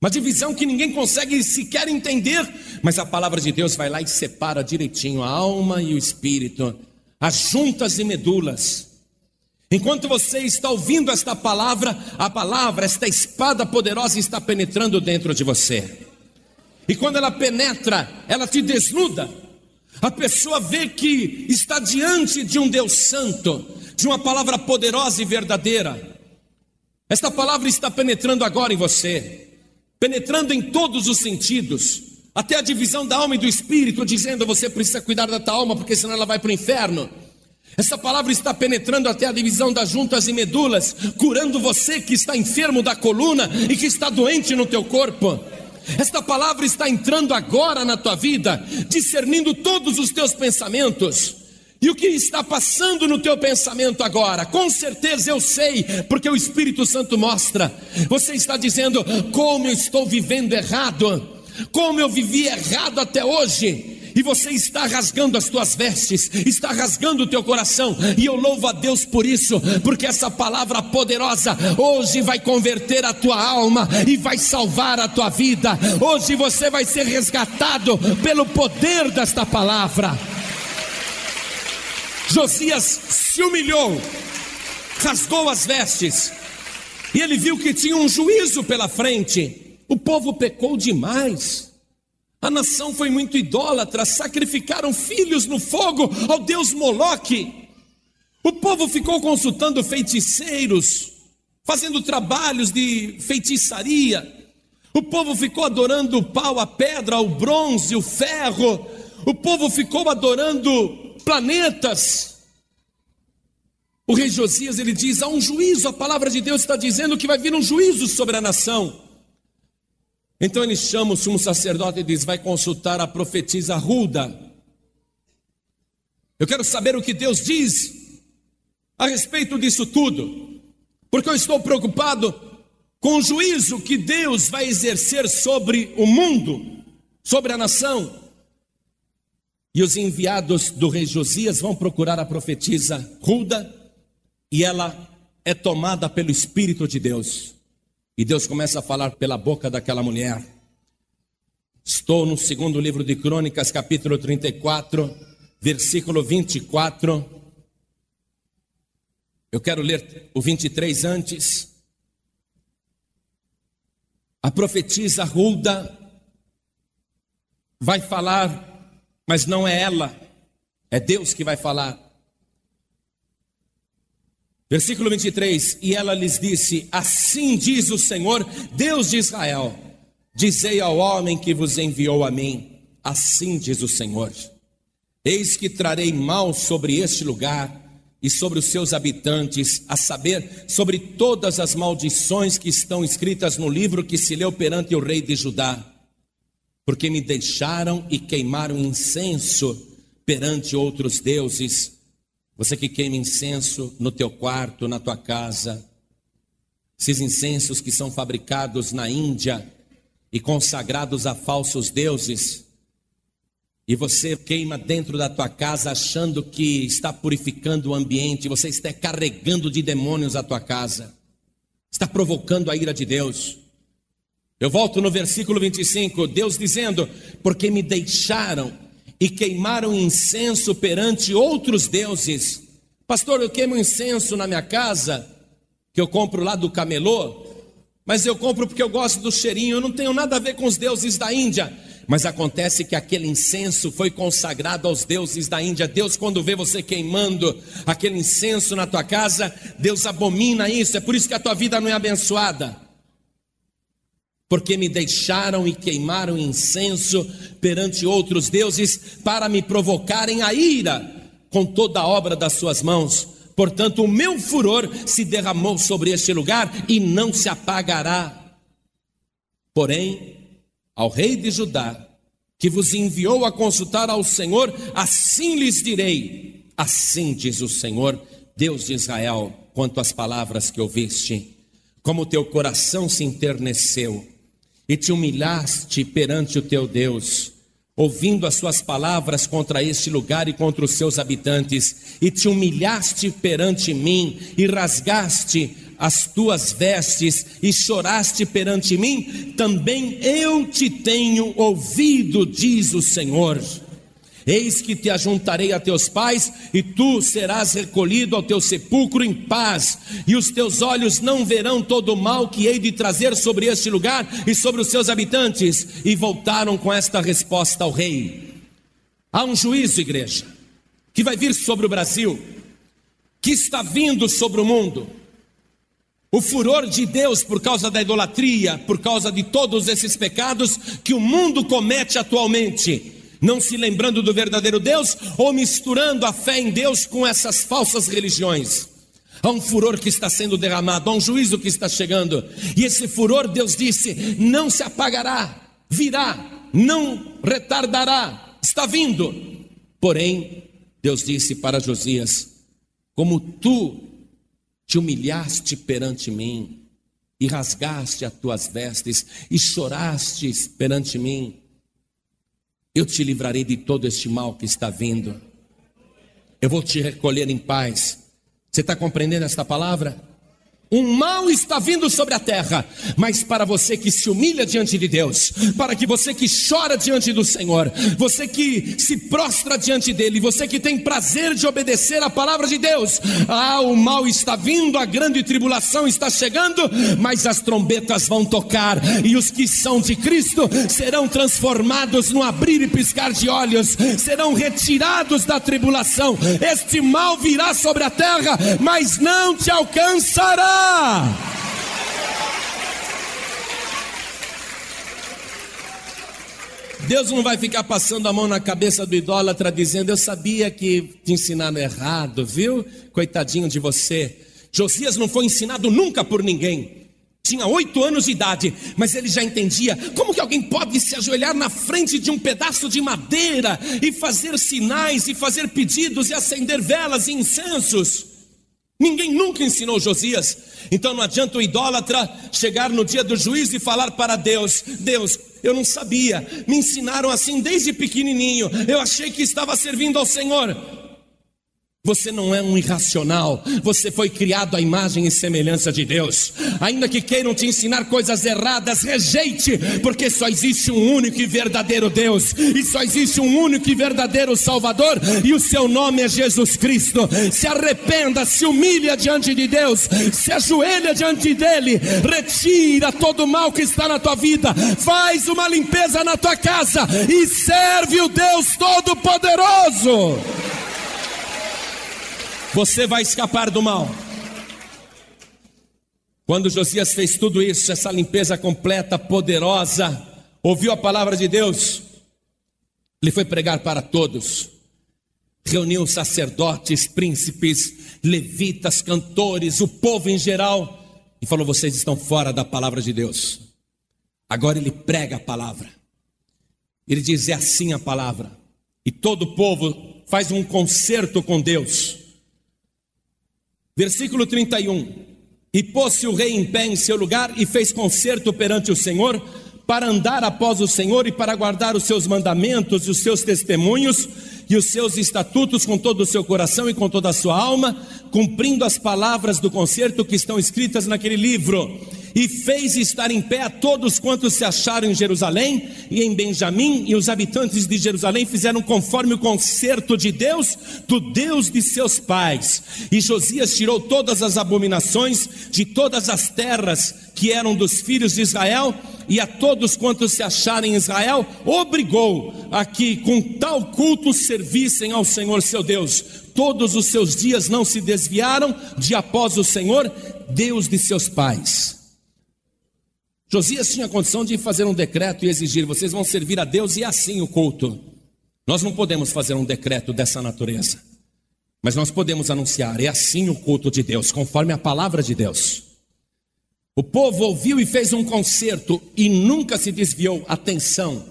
Uma divisão que ninguém consegue sequer entender, mas a palavra de Deus vai lá e separa direitinho a alma e o espírito, as juntas e medulas. Enquanto você está ouvindo esta palavra, a palavra, esta espada poderosa está penetrando dentro de você. E quando ela penetra, ela te desnuda. A pessoa vê que está diante de um Deus santo, de uma palavra poderosa e verdadeira. Esta palavra está penetrando agora em você penetrando em todos os sentidos, até a divisão da alma e do espírito, dizendo: você precisa cuidar da tua alma, porque senão ela vai para o inferno. Essa palavra está penetrando até a divisão das juntas e medulas, curando você que está enfermo da coluna e que está doente no teu corpo. Esta palavra está entrando agora na tua vida, discernindo todos os teus pensamentos. E o que está passando no teu pensamento agora? Com certeza eu sei, porque o Espírito Santo mostra. Você está dizendo: como eu estou vivendo errado, como eu vivi errado até hoje. E você está rasgando as tuas vestes, está rasgando o teu coração, e eu louvo a Deus por isso, porque essa palavra poderosa hoje vai converter a tua alma e vai salvar a tua vida. Hoje você vai ser resgatado pelo poder desta palavra. Josias se humilhou, rasgou as vestes, e ele viu que tinha um juízo pela frente. O povo pecou demais. A nação foi muito idólatra, sacrificaram filhos no fogo ao deus Moloque. O povo ficou consultando feiticeiros, fazendo trabalhos de feitiçaria. O povo ficou adorando o pau, a pedra, o bronze, o ferro. O povo ficou adorando planetas. O rei Josias ele diz: há um juízo, a palavra de Deus está dizendo que vai vir um juízo sobre a nação. Então ele chama o sumo sacerdote e diz: vai consultar a profetisa Ruda. Eu quero saber o que Deus diz a respeito disso tudo, porque eu estou preocupado com o juízo que Deus vai exercer sobre o mundo, sobre a nação. E os enviados do rei Josias vão procurar a profetisa Ruda, e ela é tomada pelo Espírito de Deus. E Deus começa a falar pela boca daquela mulher. Estou no segundo livro de Crônicas, capítulo 34, versículo 24. Eu quero ler o 23 antes. A profetisa Ruda vai falar mas não é ela, é Deus que vai falar. Versículo 23: E ela lhes disse: Assim diz o Senhor, Deus de Israel: Dizei ao homem que vos enviou a mim, assim diz o Senhor: Eis que trarei mal sobre este lugar e sobre os seus habitantes, a saber, sobre todas as maldições que estão escritas no livro que se leu perante o rei de Judá porque me deixaram e queimaram incenso perante outros deuses. Você que queima incenso no teu quarto, na tua casa, esses incensos que são fabricados na Índia e consagrados a falsos deuses, e você queima dentro da tua casa achando que está purificando o ambiente, você está carregando de demônios a tua casa, está provocando a ira de Deus. Eu volto no versículo 25, Deus dizendo: Porque me deixaram e queimaram incenso perante outros deuses. Pastor, eu queimo incenso na minha casa, que eu compro lá do camelô, mas eu compro porque eu gosto do cheirinho, eu não tenho nada a ver com os deuses da Índia. Mas acontece que aquele incenso foi consagrado aos deuses da Índia. Deus, quando vê você queimando aquele incenso na tua casa, Deus abomina isso. É por isso que a tua vida não é abençoada porque me deixaram e queimaram incenso perante outros deuses para me provocarem a ira com toda a obra das suas mãos. Portanto, o meu furor se derramou sobre este lugar e não se apagará. Porém, ao rei de Judá, que vos enviou a consultar ao Senhor, assim lhes direi: Assim diz o Senhor, Deus de Israel, quanto às palavras que ouviste, como teu coração se enterneceu e te humilhaste perante o teu Deus, ouvindo as suas palavras contra este lugar e contra os seus habitantes, e te humilhaste perante mim, e rasgaste as tuas vestes, e choraste perante mim, também eu te tenho ouvido, diz o Senhor. Eis que te ajuntarei a teus pais, e tu serás recolhido ao teu sepulcro em paz, e os teus olhos não verão todo o mal que hei de trazer sobre este lugar e sobre os seus habitantes. E voltaram com esta resposta ao rei: Há um juízo, igreja, que vai vir sobre o Brasil, que está vindo sobre o mundo. O furor de Deus por causa da idolatria, por causa de todos esses pecados que o mundo comete atualmente não se lembrando do verdadeiro Deus ou misturando a fé em Deus com essas falsas religiões. Há um furor que está sendo derramado, há um juízo que está chegando, e esse furor, Deus disse, não se apagará, virá, não retardará, está vindo. Porém, Deus disse para Josias: Como tu te humilhaste perante mim, e rasgaste as tuas vestes, e choraste perante mim, eu te livrarei de todo este mal que está vindo. Eu vou te recolher em paz. Você está compreendendo esta palavra? Um mal está vindo sobre a terra, mas para você que se humilha diante de Deus, para que você que chora diante do Senhor, você que se prostra diante dele, você que tem prazer de obedecer a palavra de Deus, ah, o mal está vindo, a grande tribulação está chegando, mas as trombetas vão tocar, e os que são de Cristo serão transformados no abrir e piscar de olhos, serão retirados da tribulação. Este mal virá sobre a terra, mas não te alcançará. Deus não vai ficar passando a mão na cabeça do idólatra dizendo: Eu sabia que te ensinaram errado, viu? Coitadinho de você. Josias não foi ensinado nunca por ninguém. Tinha oito anos de idade, mas ele já entendia como que alguém pode se ajoelhar na frente de um pedaço de madeira e fazer sinais, e fazer pedidos, e acender velas e incensos. Ninguém nunca ensinou Josias. Então não adianta o idólatra chegar no dia do juízo e falar para Deus: Deus, eu não sabia, me ensinaram assim desde pequenininho, eu achei que estava servindo ao Senhor. Você não é um irracional, você foi criado à imagem e semelhança de Deus. Ainda que queiram te ensinar coisas erradas, rejeite, porque só existe um único e verdadeiro Deus, e só existe um único e verdadeiro Salvador, e o seu nome é Jesus Cristo. Se arrependa, se humilha diante de Deus, se ajoelha diante dele, retira todo o mal que está na tua vida, faz uma limpeza na tua casa. E serve o Deus Todo-Poderoso você vai escapar do mal. Quando Josias fez tudo isso, essa limpeza completa, poderosa, ouviu a palavra de Deus, ele foi pregar para todos, reuniu sacerdotes, príncipes, levitas, cantores, o povo em geral, e falou: Vocês estão fora da palavra de Deus. Agora ele prega a palavra, ele diz: É assim a palavra, e todo o povo faz um concerto com Deus. Versículo 31. E pôs-se o rei em pé em seu lugar e fez concerto perante o Senhor, para andar após o Senhor e para guardar os seus mandamentos e os seus testemunhos e os seus estatutos com todo o seu coração e com toda a sua alma, cumprindo as palavras do concerto que estão escritas naquele livro e fez estar em pé a todos quantos se acharam em Jerusalém e em Benjamim, e os habitantes de Jerusalém fizeram conforme o concerto de Deus, do Deus de seus pais. E Josias tirou todas as abominações de todas as terras que eram dos filhos de Israel, e a todos quantos se acharem em Israel, obrigou a que com tal culto servissem ao Senhor seu Deus. Todos os seus dias não se desviaram de após o Senhor, Deus de seus pais. Josias tinha condição de fazer um decreto e exigir: vocês vão servir a Deus e assim o culto. Nós não podemos fazer um decreto dessa natureza, mas nós podemos anunciar: é assim o culto de Deus, conforme a palavra de Deus. O povo ouviu e fez um concerto e nunca se desviou. Atenção,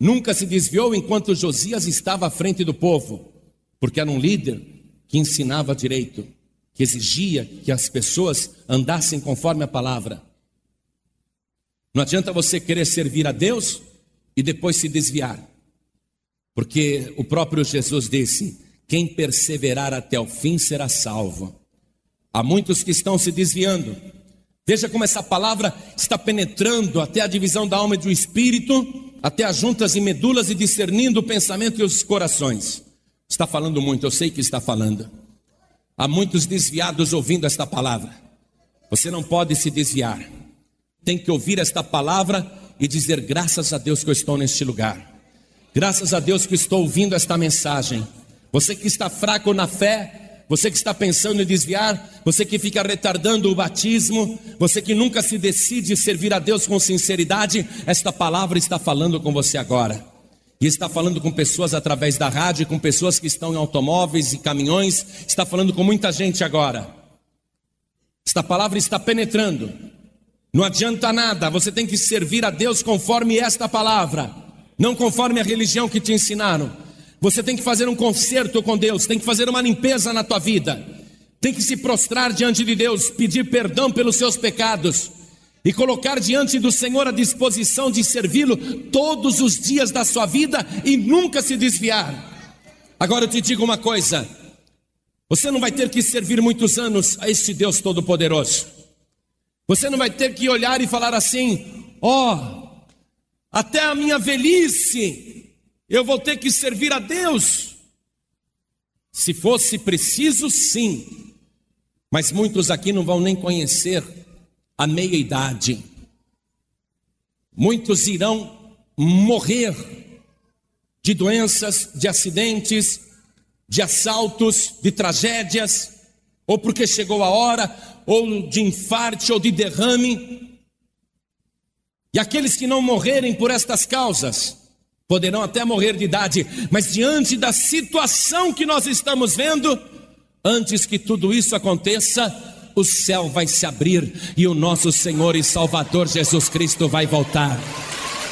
nunca se desviou enquanto Josias estava à frente do povo, porque era um líder que ensinava direito, que exigia que as pessoas andassem conforme a palavra. Não adianta você querer servir a Deus e depois se desviar. Porque o próprio Jesus disse: quem perseverar até o fim será salvo. Há muitos que estão se desviando. Veja como essa palavra está penetrando até a divisão da alma e do espírito, até as juntas e medulas e discernindo o pensamento e os corações. Está falando muito, eu sei que está falando. Há muitos desviados ouvindo esta palavra. Você não pode se desviar. Tem que ouvir esta palavra e dizer: graças a Deus que eu estou neste lugar. Graças a Deus que estou ouvindo esta mensagem. Você que está fraco na fé, você que está pensando em desviar, você que fica retardando o batismo, você que nunca se decide servir a Deus com sinceridade, esta palavra está falando com você agora. E está falando com pessoas através da rádio, com pessoas que estão em automóveis e caminhões, está falando com muita gente agora. Esta palavra está penetrando. Não adianta nada, você tem que servir a Deus conforme esta palavra, não conforme a religião que te ensinaram. Você tem que fazer um concerto com Deus, tem que fazer uma limpeza na tua vida, tem que se prostrar diante de Deus, pedir perdão pelos seus pecados e colocar diante do Senhor a disposição de servi-lo todos os dias da sua vida e nunca se desviar. Agora eu te digo uma coisa: você não vai ter que servir muitos anos a este Deus Todo-Poderoso. Você não vai ter que olhar e falar assim: ó, oh, até a minha velhice eu vou ter que servir a Deus. Se fosse preciso, sim. Mas muitos aqui não vão nem conhecer a meia-idade. Muitos irão morrer de doenças, de acidentes, de assaltos, de tragédias, ou porque chegou a hora, ou de infarte, ou de derrame. E aqueles que não morrerem por estas causas, poderão até morrer de idade, mas diante da situação que nós estamos vendo, antes que tudo isso aconteça, o céu vai se abrir e o nosso Senhor e Salvador Jesus Cristo vai voltar.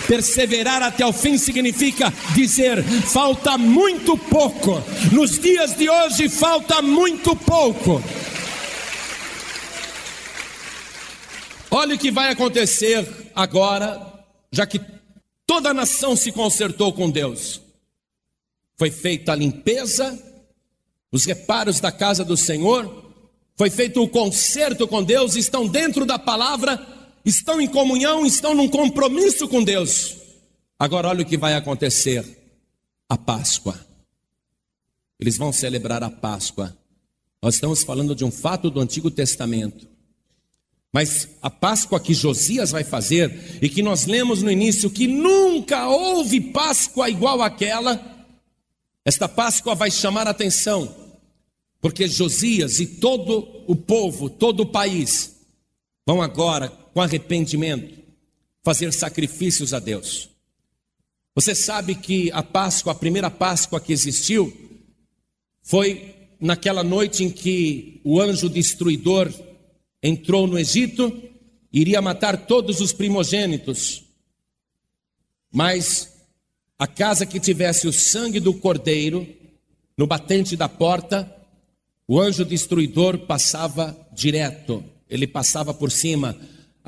Perseverar até o fim significa dizer: falta muito pouco, nos dias de hoje falta muito pouco. Olha o que vai acontecer agora, já que Toda a nação se consertou com Deus. Foi feita a limpeza, os reparos da casa do Senhor, foi feito o conserto com Deus, estão dentro da palavra, estão em comunhão, estão num compromisso com Deus. Agora olha o que vai acontecer: a Páscoa. Eles vão celebrar a Páscoa. Nós estamos falando de um fato do Antigo Testamento. Mas a Páscoa que Josias vai fazer, e que nós lemos no início, que nunca houve Páscoa igual àquela, esta Páscoa vai chamar a atenção, porque Josias e todo o povo, todo o país, vão agora, com arrependimento, fazer sacrifícios a Deus. Você sabe que a Páscoa, a primeira Páscoa que existiu, foi naquela noite em que o anjo destruidor entrou no Egito, iria matar todos os primogênitos, mas a casa que tivesse o sangue do cordeiro no batente da porta, o anjo destruidor passava direto, ele passava por cima.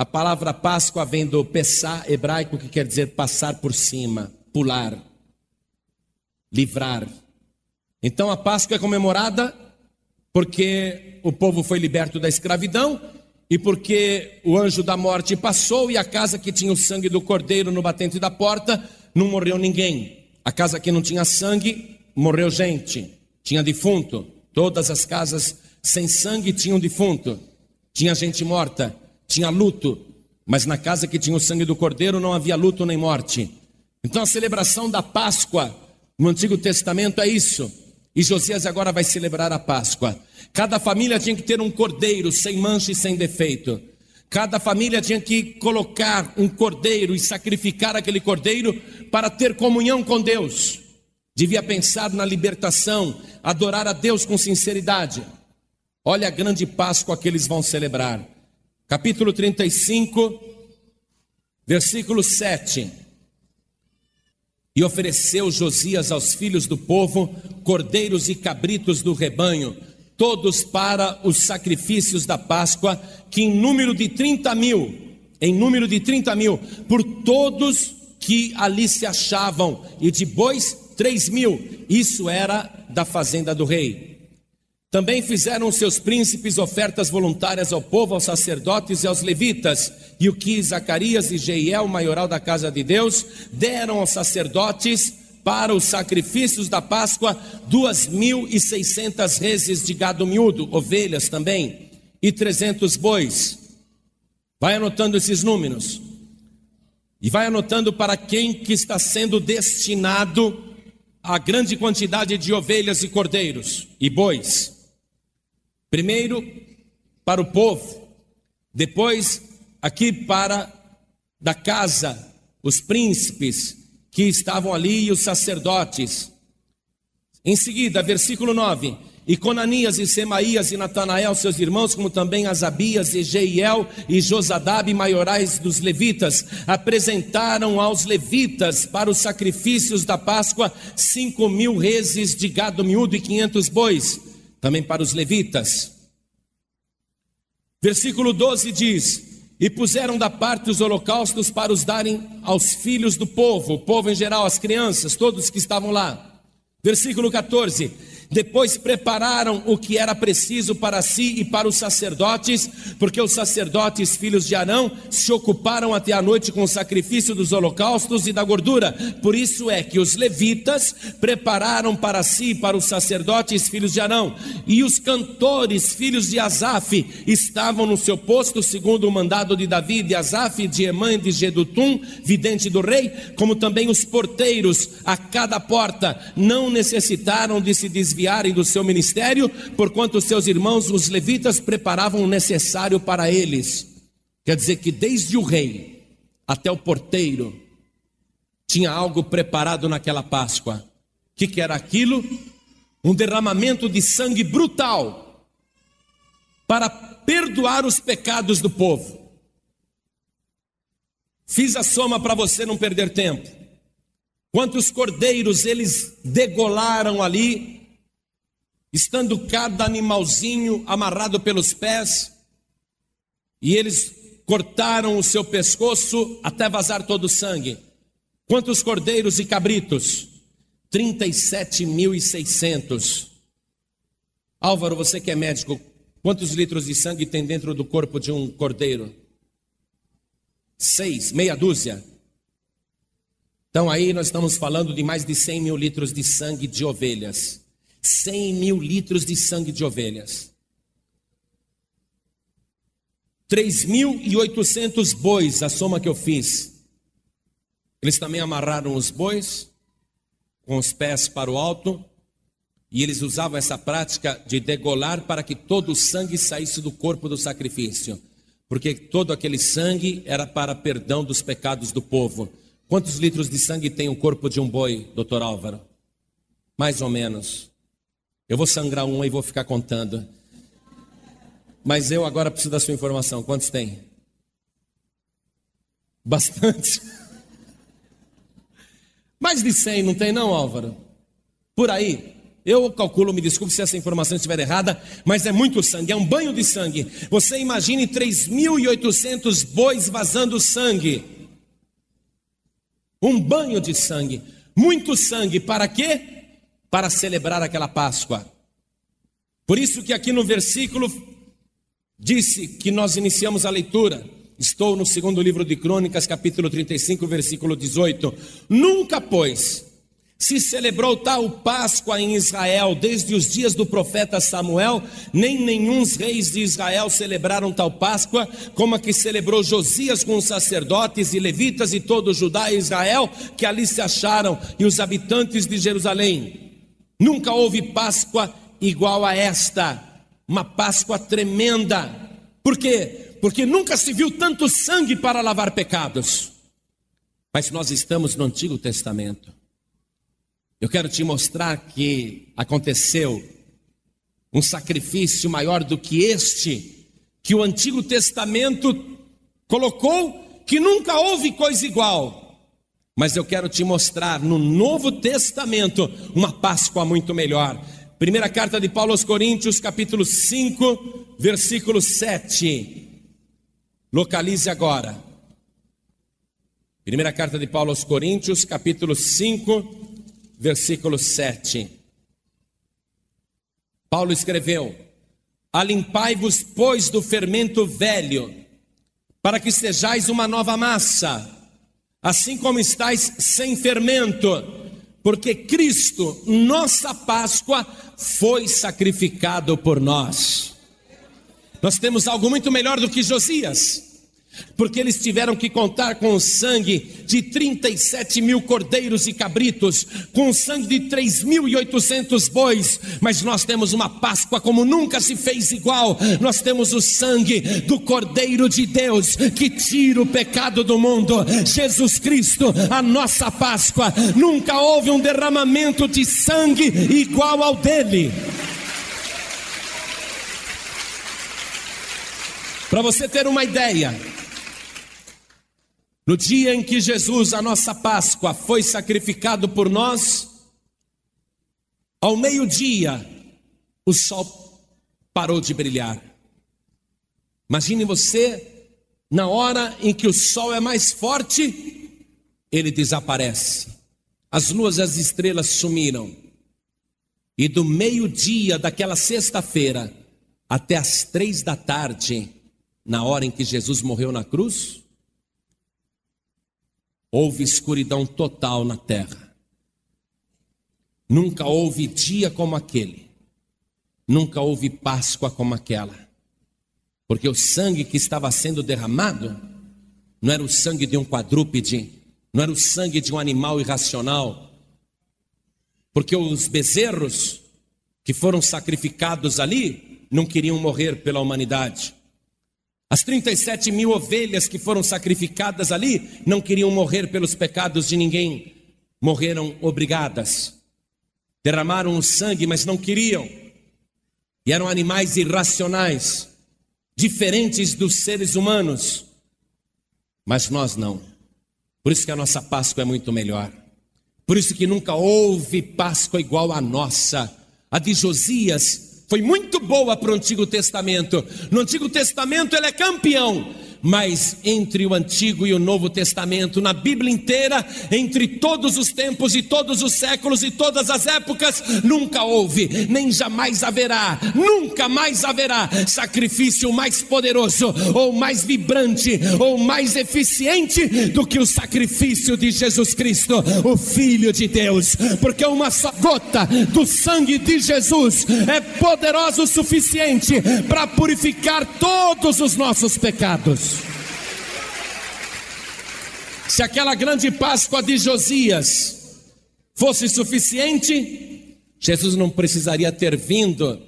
A palavra Páscoa vem do Pessá hebraico, que quer dizer passar por cima, pular, livrar. Então a Páscoa é comemorada porque o povo foi liberto da escravidão e porque o anjo da morte passou e a casa que tinha o sangue do cordeiro no batente da porta não morreu ninguém. A casa que não tinha sangue morreu gente, tinha defunto. Todas as casas sem sangue tinham defunto, tinha gente morta, tinha luto, mas na casa que tinha o sangue do cordeiro não havia luto nem morte. Então a celebração da Páscoa no Antigo Testamento é isso. E Josias agora vai celebrar a Páscoa. Cada família tinha que ter um cordeiro sem mancha e sem defeito. Cada família tinha que colocar um cordeiro e sacrificar aquele cordeiro para ter comunhão com Deus. Devia pensar na libertação, adorar a Deus com sinceridade. Olha a grande Páscoa que eles vão celebrar. Capítulo 35, versículo 7. E ofereceu Josias aos filhos do povo cordeiros e cabritos do rebanho, todos para os sacrifícios da Páscoa, que em número de 30 mil, em número de 30 mil, por todos que ali se achavam, e de bois três mil, isso era da fazenda do rei. Também fizeram seus príncipes ofertas voluntárias ao povo, aos sacerdotes e aos levitas. E o que Zacarias e Jeiel, maioral da casa de Deus, deram aos sacerdotes para os sacrifícios da Páscoa, duas mil e seiscentas reses de gado miúdo, ovelhas também, e trezentos bois. Vai anotando esses números. E vai anotando para quem que está sendo destinado a grande quantidade de ovelhas e cordeiros e bois. Primeiro para o povo, depois aqui para da casa, os príncipes que estavam ali e os sacerdotes. Em seguida, versículo 9: e Conanias e Semaías e Natanael, seus irmãos, como também Asabias e Jeiel e Josadab, maiorais dos levitas, apresentaram aos levitas para os sacrifícios da Páscoa cinco mil reses de gado miúdo e quinhentos bois também para os levitas. Versículo 12 diz: E puseram da parte os holocaustos para os darem aos filhos do povo, o povo em geral, as crianças, todos que estavam lá. Versículo 14: depois prepararam o que era preciso para si e para os sacerdotes, porque os sacerdotes, filhos de Arão, se ocuparam até a noite com o sacrifício dos holocaustos e da gordura. Por isso é que os levitas prepararam para si e para os sacerdotes, filhos de Arão, e os cantores, filhos de Asaf, estavam no seu posto, segundo o mandado de Davi, de Asaf, de Emã de Gedutum, vidente do rei, como também os porteiros a cada porta, não necessitaram de se desviar desviarem do seu ministério, porquanto seus irmãos, os levitas, preparavam o necessário para eles. Quer dizer que desde o rei até o porteiro tinha algo preparado naquela Páscoa. O que, que era aquilo? Um derramamento de sangue brutal para perdoar os pecados do povo. Fiz a soma para você não perder tempo. Quantos cordeiros eles degolaram ali estando cada animalzinho amarrado pelos pés, e eles cortaram o seu pescoço até vazar todo o sangue. Quantos cordeiros e cabritos? 37.600. Álvaro, você que é médico, quantos litros de sangue tem dentro do corpo de um cordeiro? Seis, meia dúzia. Então aí nós estamos falando de mais de 100 mil litros de sangue de ovelhas. 100 mil litros de sangue de ovelhas. 3.800 bois, a soma que eu fiz. Eles também amarraram os bois com os pés para o alto e eles usavam essa prática de degolar para que todo o sangue saísse do corpo do sacrifício, porque todo aquele sangue era para perdão dos pecados do povo. Quantos litros de sangue tem o corpo de um boi, doutor Álvaro? Mais ou menos. Eu vou sangrar um e vou ficar contando. Mas eu agora preciso da sua informação. Quantos tem? Bastante. Mais de 100, não tem não, Álvaro? Por aí. Eu calculo, me desculpe se essa informação estiver errada, mas é muito sangue, é um banho de sangue. Você imagine 3.800 bois vazando sangue. Um banho de sangue. Muito sangue, para quê? Para celebrar aquela Páscoa. Por isso que aqui no versículo disse que nós iniciamos a leitura. Estou no segundo livro de Crônicas, capítulo 35, versículo 18. Nunca, pois, se celebrou tal Páscoa em Israel desde os dias do profeta Samuel, nem nenhum reis de Israel celebraram tal Páscoa, como a que celebrou Josias com os sacerdotes e levitas e todo Judá e Israel que ali se acharam, e os habitantes de Jerusalém. Nunca houve Páscoa igual a esta, uma Páscoa tremenda. Por quê? Porque nunca se viu tanto sangue para lavar pecados. Mas nós estamos no Antigo Testamento. Eu quero te mostrar que aconteceu um sacrifício maior do que este, que o Antigo Testamento colocou, que nunca houve coisa igual. Mas eu quero te mostrar no Novo Testamento uma Páscoa muito melhor. Primeira carta de Paulo aos Coríntios, capítulo 5, versículo 7. Localize agora. Primeira carta de Paulo aos Coríntios, capítulo 5, versículo 7. Paulo escreveu: Alimpai-vos, pois, do fermento velho, para que sejais uma nova massa, assim como estáis sem fermento, porque Cristo, nossa Páscoa, foi sacrificado por nós. Nós temos algo muito melhor do que Josias porque eles tiveram que contar com o sangue de 37 mil cordeiros e cabritos, com o sangue de 3.800 bois, mas nós temos uma Páscoa como nunca se fez igual, nós temos o sangue do Cordeiro de Deus, que tira o pecado do mundo, Jesus Cristo, a nossa Páscoa, nunca houve um derramamento de sangue igual ao dele. Para você ter uma ideia, no dia em que Jesus, a nossa Páscoa, foi sacrificado por nós, ao meio-dia, o sol parou de brilhar. Imagine você, na hora em que o sol é mais forte, ele desaparece. As luas e as estrelas sumiram. E do meio-dia daquela sexta-feira até as três da tarde, na hora em que Jesus morreu na cruz, houve escuridão total na terra. Nunca houve dia como aquele. Nunca houve Páscoa como aquela. Porque o sangue que estava sendo derramado não era o sangue de um quadrúpede, não era o sangue de um animal irracional. Porque os bezerros que foram sacrificados ali não queriam morrer pela humanidade. As 37 mil ovelhas que foram sacrificadas ali não queriam morrer pelos pecados de ninguém, morreram obrigadas. Derramaram o sangue, mas não queriam. E eram animais irracionais, diferentes dos seres humanos. Mas nós não. Por isso que a nossa Páscoa é muito melhor. Por isso que nunca houve Páscoa igual à nossa. A de Josias foi muito boa para o Antigo Testamento. No Antigo Testamento ele é campeão mas entre o Antigo e o Novo Testamento, na Bíblia inteira, entre todos os tempos e todos os séculos e todas as épocas, nunca houve, nem jamais haverá, nunca mais haverá sacrifício mais poderoso, ou mais vibrante, ou mais eficiente do que o sacrifício de Jesus Cristo, o Filho de Deus, porque uma só gota do sangue de Jesus é poderoso o suficiente para purificar todos os nossos pecados. Se aquela grande Páscoa de Josias fosse suficiente, Jesus não precisaria ter vindo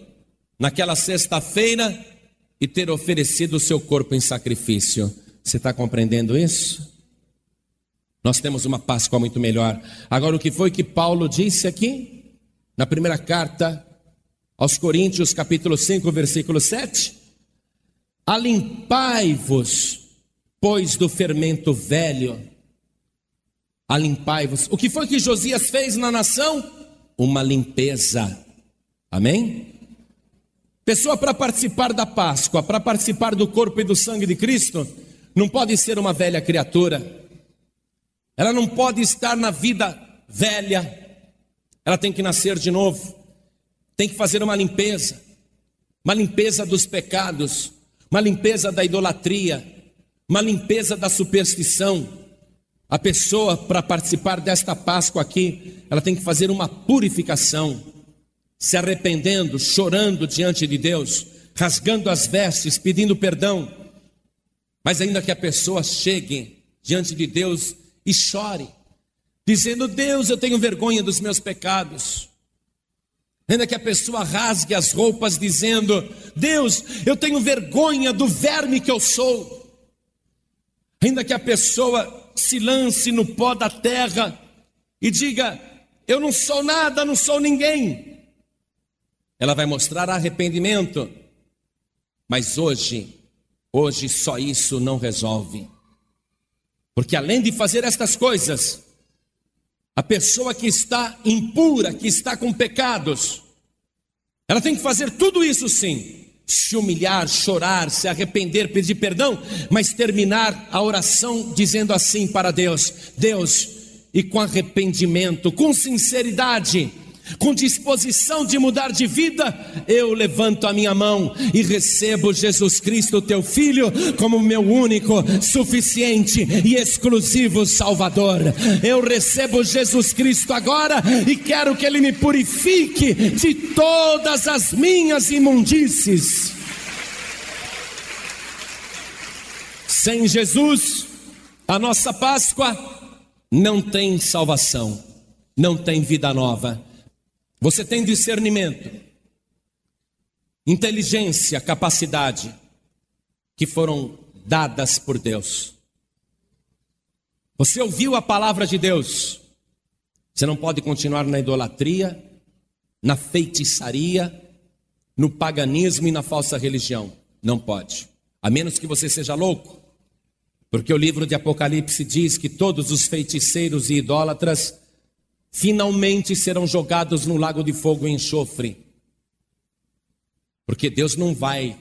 naquela sexta-feira e ter oferecido o seu corpo em sacrifício. Você está compreendendo isso? Nós temos uma Páscoa muito melhor. Agora, o que foi que Paulo disse aqui? Na primeira carta aos Coríntios, capítulo 5, versículo 7. Alimpai-vos, pois, do fermento velho alimpai-vos. O que foi que Josias fez na nação? Uma limpeza. Amém? Pessoa para participar da Páscoa, para participar do corpo e do sangue de Cristo, não pode ser uma velha criatura. Ela não pode estar na vida velha. Ela tem que nascer de novo. Tem que fazer uma limpeza. Uma limpeza dos pecados, uma limpeza da idolatria, uma limpeza da superstição a pessoa, para participar desta Páscoa aqui, ela tem que fazer uma purificação, se arrependendo, chorando diante de Deus, rasgando as vestes, pedindo perdão. Mas ainda que a pessoa chegue diante de Deus e chore, dizendo: Deus, eu tenho vergonha dos meus pecados. Ainda que a pessoa rasgue as roupas, dizendo: Deus, eu tenho vergonha do verme que eu sou. Ainda que a pessoa se lance no pó da terra e diga: Eu não sou nada, não sou ninguém. Ela vai mostrar arrependimento, mas hoje, hoje só isso não resolve. Porque além de fazer estas coisas, a pessoa que está impura, que está com pecados, ela tem que fazer tudo isso sim se humilhar, chorar, se arrepender, pedir perdão, mas terminar a oração dizendo assim para Deus: Deus, e com arrependimento, com sinceridade, com disposição de mudar de vida, eu levanto a minha mão e recebo Jesus Cristo, teu Filho, como meu único, suficiente e exclusivo Salvador. Eu recebo Jesus Cristo agora e quero que Ele me purifique de todas as minhas imundícies. Sem Jesus, a nossa Páscoa não tem salvação, não tem vida nova. Você tem discernimento, inteligência, capacidade que foram dadas por Deus. Você ouviu a palavra de Deus. Você não pode continuar na idolatria, na feitiçaria, no paganismo e na falsa religião. Não pode. A menos que você seja louco. Porque o livro de Apocalipse diz que todos os feiticeiros e idólatras finalmente serão jogados no lago de fogo e enxofre. Porque Deus não vai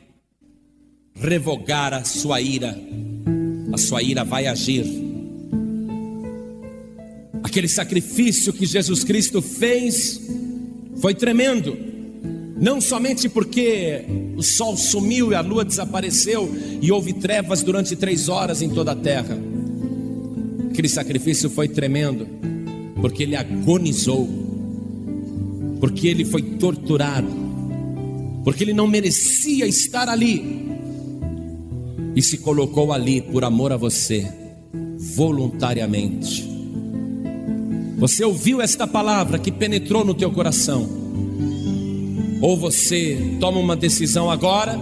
revogar a sua ira, a sua ira vai agir. Aquele sacrifício que Jesus Cristo fez foi tremendo, não somente porque o sol sumiu e a lua desapareceu e houve trevas durante três horas em toda a terra, aquele sacrifício foi tremendo porque ele agonizou, porque ele foi torturado, porque ele não merecia estar ali e se colocou ali por amor a você, voluntariamente. Você ouviu esta palavra que penetrou no teu coração, ou você toma uma decisão agora,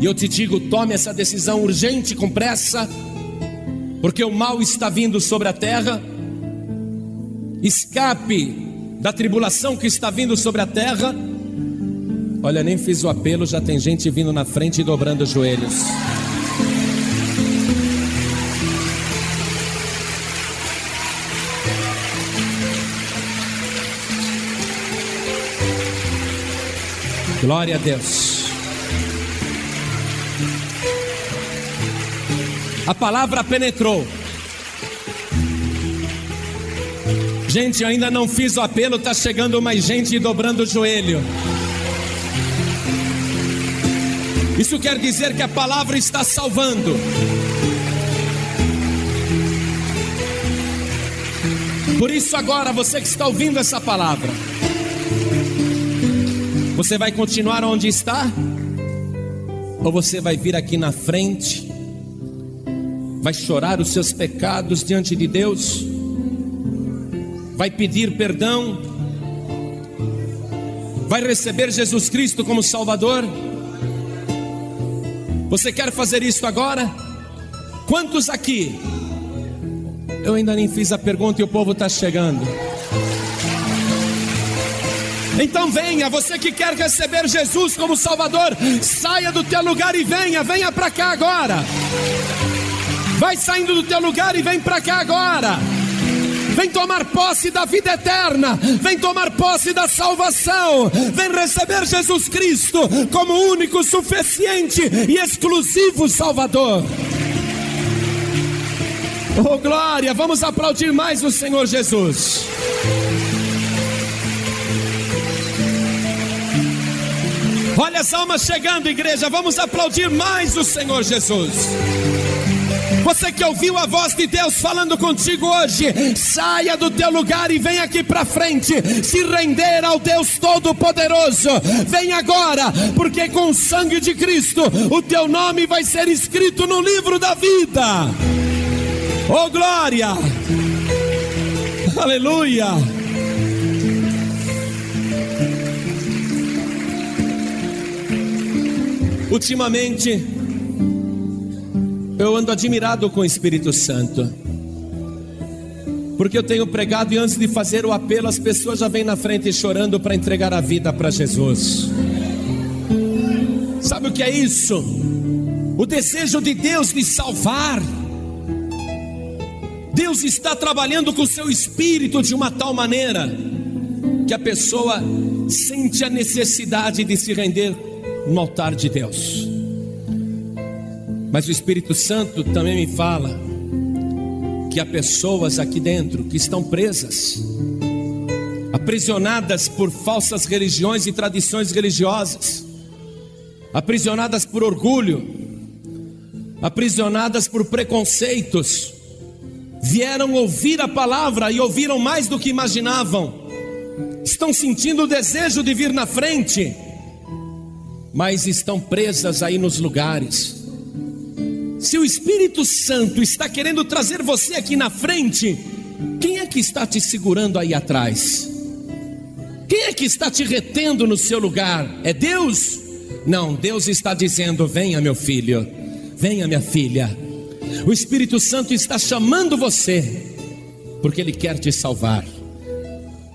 e eu te digo: tome essa decisão urgente, com pressa, porque o mal está vindo sobre a terra escape da tribulação que está vindo sobre a terra. Olha, nem fiz o apelo, já tem gente vindo na frente e dobrando os joelhos. Glória a Deus. A palavra penetrou. Gente, eu ainda não fiz o apelo, está chegando mais gente dobrando o joelho. Isso quer dizer que a palavra está salvando. Por isso, agora, você que está ouvindo essa palavra, você vai continuar onde está? Ou você vai vir aqui na frente, vai chorar os seus pecados diante de Deus? Vai pedir perdão, vai receber Jesus Cristo como Salvador. Você quer fazer isso agora? Quantos aqui? Eu ainda nem fiz a pergunta e o povo está chegando. Então venha, você que quer receber Jesus como Salvador, saia do teu lugar e venha, venha para cá agora. Vai saindo do teu lugar e vem para cá agora vem tomar posse da vida eterna, vem tomar posse da salvação, vem receber Jesus Cristo como único, suficiente e exclusivo Salvador. Oh glória, vamos aplaudir mais o Senhor Jesus. Olha as almas chegando, igreja, vamos aplaudir mais o Senhor Jesus. Você que ouviu a voz de Deus falando contigo hoje, saia do teu lugar e vem aqui para frente, se render ao Deus Todo-Poderoso. Vem agora, porque com o sangue de Cristo, o teu nome vai ser escrito no livro da vida. Oh glória! Aleluia! Ultimamente, eu ando admirado com o Espírito Santo. Porque eu tenho pregado e antes de fazer o apelo, as pessoas já vêm na frente chorando para entregar a vida para Jesus. Sabe o que é isso? O desejo de Deus de salvar. Deus está trabalhando com o seu espírito de uma tal maneira que a pessoa sente a necessidade de se render no altar de Deus. Mas o Espírito Santo também me fala que há pessoas aqui dentro que estão presas, aprisionadas por falsas religiões e tradições religiosas, aprisionadas por orgulho, aprisionadas por preconceitos, vieram ouvir a palavra e ouviram mais do que imaginavam, estão sentindo o desejo de vir na frente, mas estão presas aí nos lugares. Se o Espírito Santo está querendo trazer você aqui na frente, quem é que está te segurando aí atrás? Quem é que está te retendo no seu lugar? É Deus? Não, Deus está dizendo: venha, meu filho, venha, minha filha. O Espírito Santo está chamando você, porque Ele quer te salvar.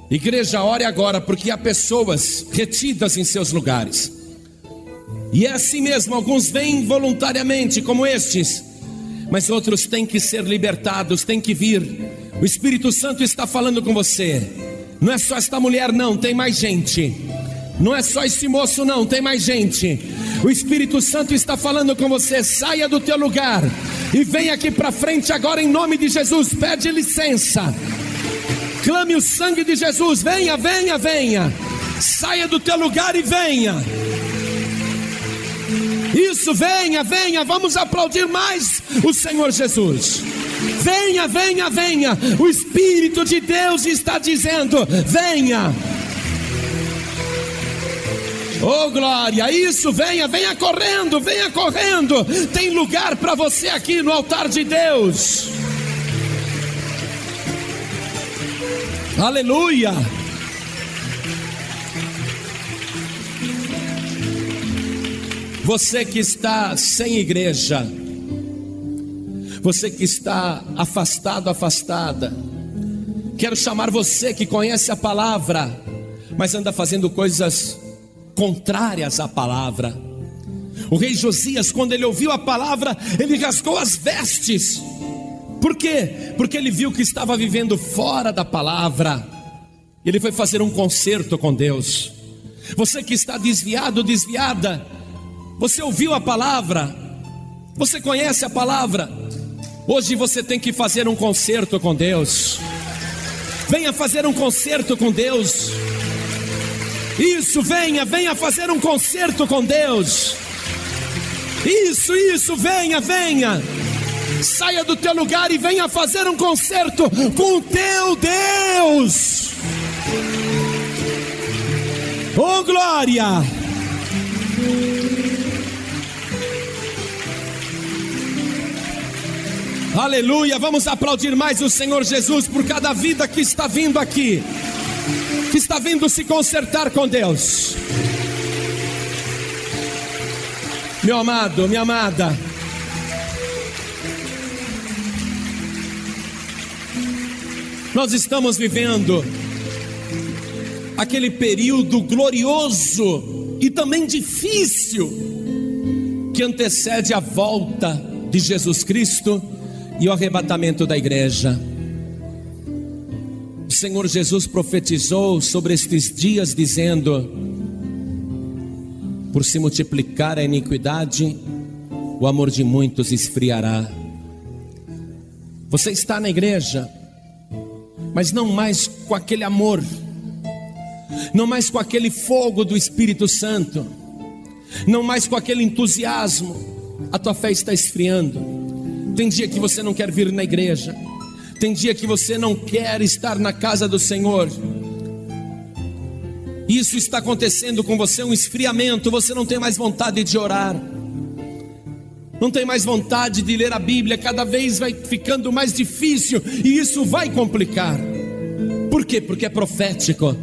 Igreja, ore agora, porque há pessoas retidas em seus lugares. E é assim mesmo, alguns vêm voluntariamente, como estes, mas outros têm que ser libertados, têm que vir. O Espírito Santo está falando com você. Não é só esta mulher, não, tem mais gente. Não é só esse moço, não, tem mais gente. O Espírito Santo está falando com você. Saia do teu lugar e venha aqui para frente agora em nome de Jesus. Pede licença. Clame o sangue de Jesus. Venha, venha, venha. Saia do teu lugar e venha. Isso, venha, venha. Vamos aplaudir mais o Senhor Jesus. Venha, venha, venha. O Espírito de Deus está dizendo: venha. Oh glória, isso, venha, venha correndo, venha correndo. Tem lugar para você aqui no altar de Deus. Aleluia. Você que está sem igreja, você que está afastado, afastada, quero chamar você que conhece a palavra, mas anda fazendo coisas contrárias à palavra. O rei Josias, quando ele ouviu a palavra, ele rasgou as vestes. Por quê? Porque ele viu que estava vivendo fora da palavra. Ele foi fazer um concerto com Deus. Você que está desviado, desviada, você ouviu a palavra, você conhece a palavra. Hoje você tem que fazer um concerto com Deus. Venha fazer um concerto com Deus. Isso, venha, venha fazer um concerto com Deus. Isso, isso, venha, venha. Saia do teu lugar e venha fazer um concerto com o teu Deus. Oh glória! Aleluia! Vamos aplaudir mais o Senhor Jesus por cada vida que está vindo aqui que está vindo se consertar com Deus. Meu amado, minha amada, nós estamos vivendo aquele período glorioso e também difícil que antecede a volta de Jesus Cristo e o arrebatamento da igreja. O Senhor Jesus profetizou sobre estes dias, dizendo: Por se multiplicar a iniquidade, o amor de muitos esfriará. Você está na igreja, mas não mais com aquele amor, não mais com aquele fogo do Espírito Santo, não mais com aquele entusiasmo. A tua fé está esfriando. Tem dia que você não quer vir na igreja. Tem dia que você não quer estar na casa do Senhor. Isso está acontecendo com você, um esfriamento, você não tem mais vontade de orar. Não tem mais vontade de ler a Bíblia, cada vez vai ficando mais difícil e isso vai complicar. Por quê? Porque é profético.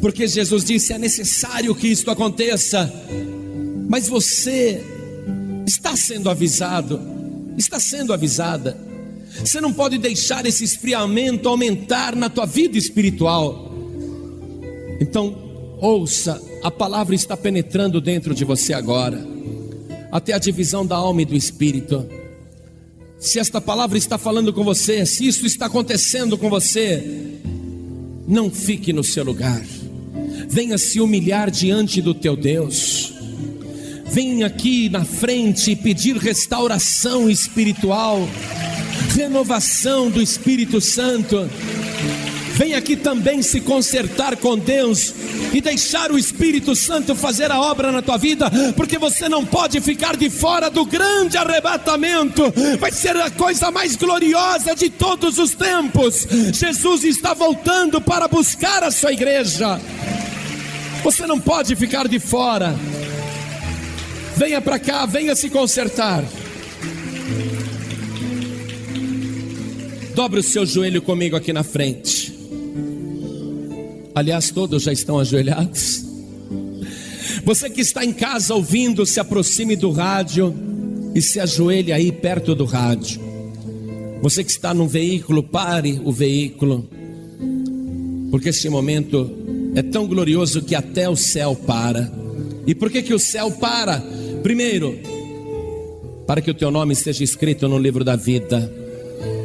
Porque Jesus disse: é necessário que isto aconteça. Mas você está sendo avisado, está sendo avisada. Você não pode deixar esse esfriamento aumentar na tua vida espiritual. Então, ouça, a palavra está penetrando dentro de você agora, até a divisão da alma e do espírito. Se esta palavra está falando com você, se isso está acontecendo com você, não fique no seu lugar. Venha se humilhar diante do teu Deus. Venha aqui na frente pedir restauração espiritual renovação do Espírito Santo. Vem aqui também se consertar com Deus e deixar o Espírito Santo fazer a obra na tua vida, porque você não pode ficar de fora do grande arrebatamento. Vai ser a coisa mais gloriosa de todos os tempos. Jesus está voltando para buscar a sua igreja. Você não pode ficar de fora. Venha para cá, venha se consertar. Dobre o seu joelho comigo aqui na frente. Aliás, todos já estão ajoelhados. Você que está em casa ouvindo, se aproxime do rádio e se ajoelhe aí perto do rádio. Você que está no veículo, pare o veículo, porque este momento é tão glorioso que até o céu para. E por que, que o céu para? Primeiro, para que o teu nome esteja escrito no livro da vida.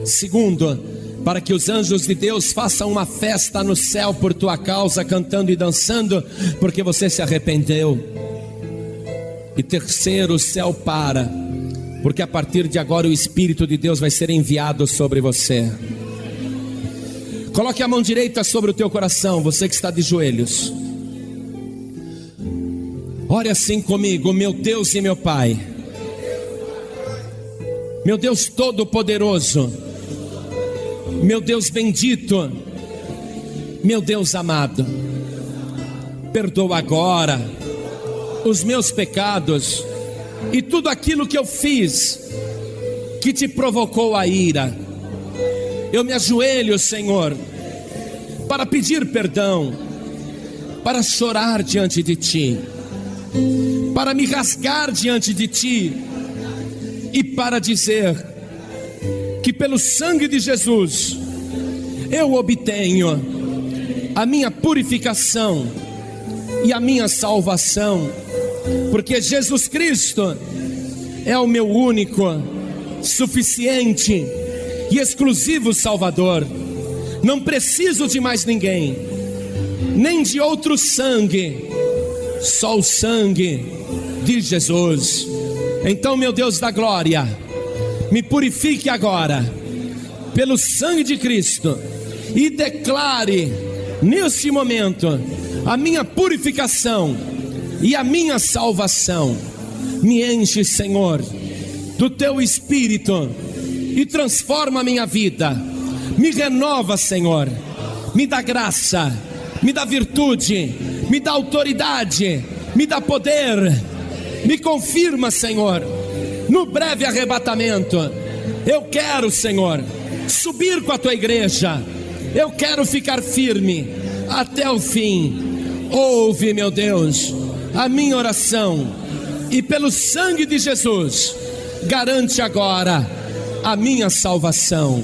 Segundo, para que os anjos de Deus façam uma festa no céu por tua causa, cantando e dançando, porque você se arrependeu. E terceiro, o céu para, porque a partir de agora o Espírito de Deus vai ser enviado sobre você. Coloque a mão direita sobre o teu coração, você que está de joelhos. Ore assim comigo, meu Deus e meu Pai. Meu Deus Todo-Poderoso meu Deus bendito, meu Deus amado, perdoa agora os meus pecados e tudo aquilo que eu fiz que te provocou a ira. Eu me ajoelho, Senhor, para pedir perdão, para chorar diante de Ti, para me rasgar diante de Ti e para dizer que pelo sangue de Jesus eu obtenho a minha purificação e a minha salvação, porque Jesus Cristo é o meu único, suficiente e exclusivo Salvador. Não preciso de mais ninguém, nem de outro sangue, só o sangue de Jesus. Então, meu Deus da glória, me purifique agora, pelo sangue de Cristo, e declare nesse momento a minha purificação e a minha salvação. Me enche, Senhor, do teu espírito e transforma a minha vida. Me renova, Senhor. Me dá graça, me dá virtude, me dá autoridade, me dá poder. Me confirma, Senhor no breve arrebatamento. Eu quero, Senhor, subir com a tua igreja. Eu quero ficar firme até o fim. Ouve, meu Deus, a minha oração e pelo sangue de Jesus, garante agora a minha salvação.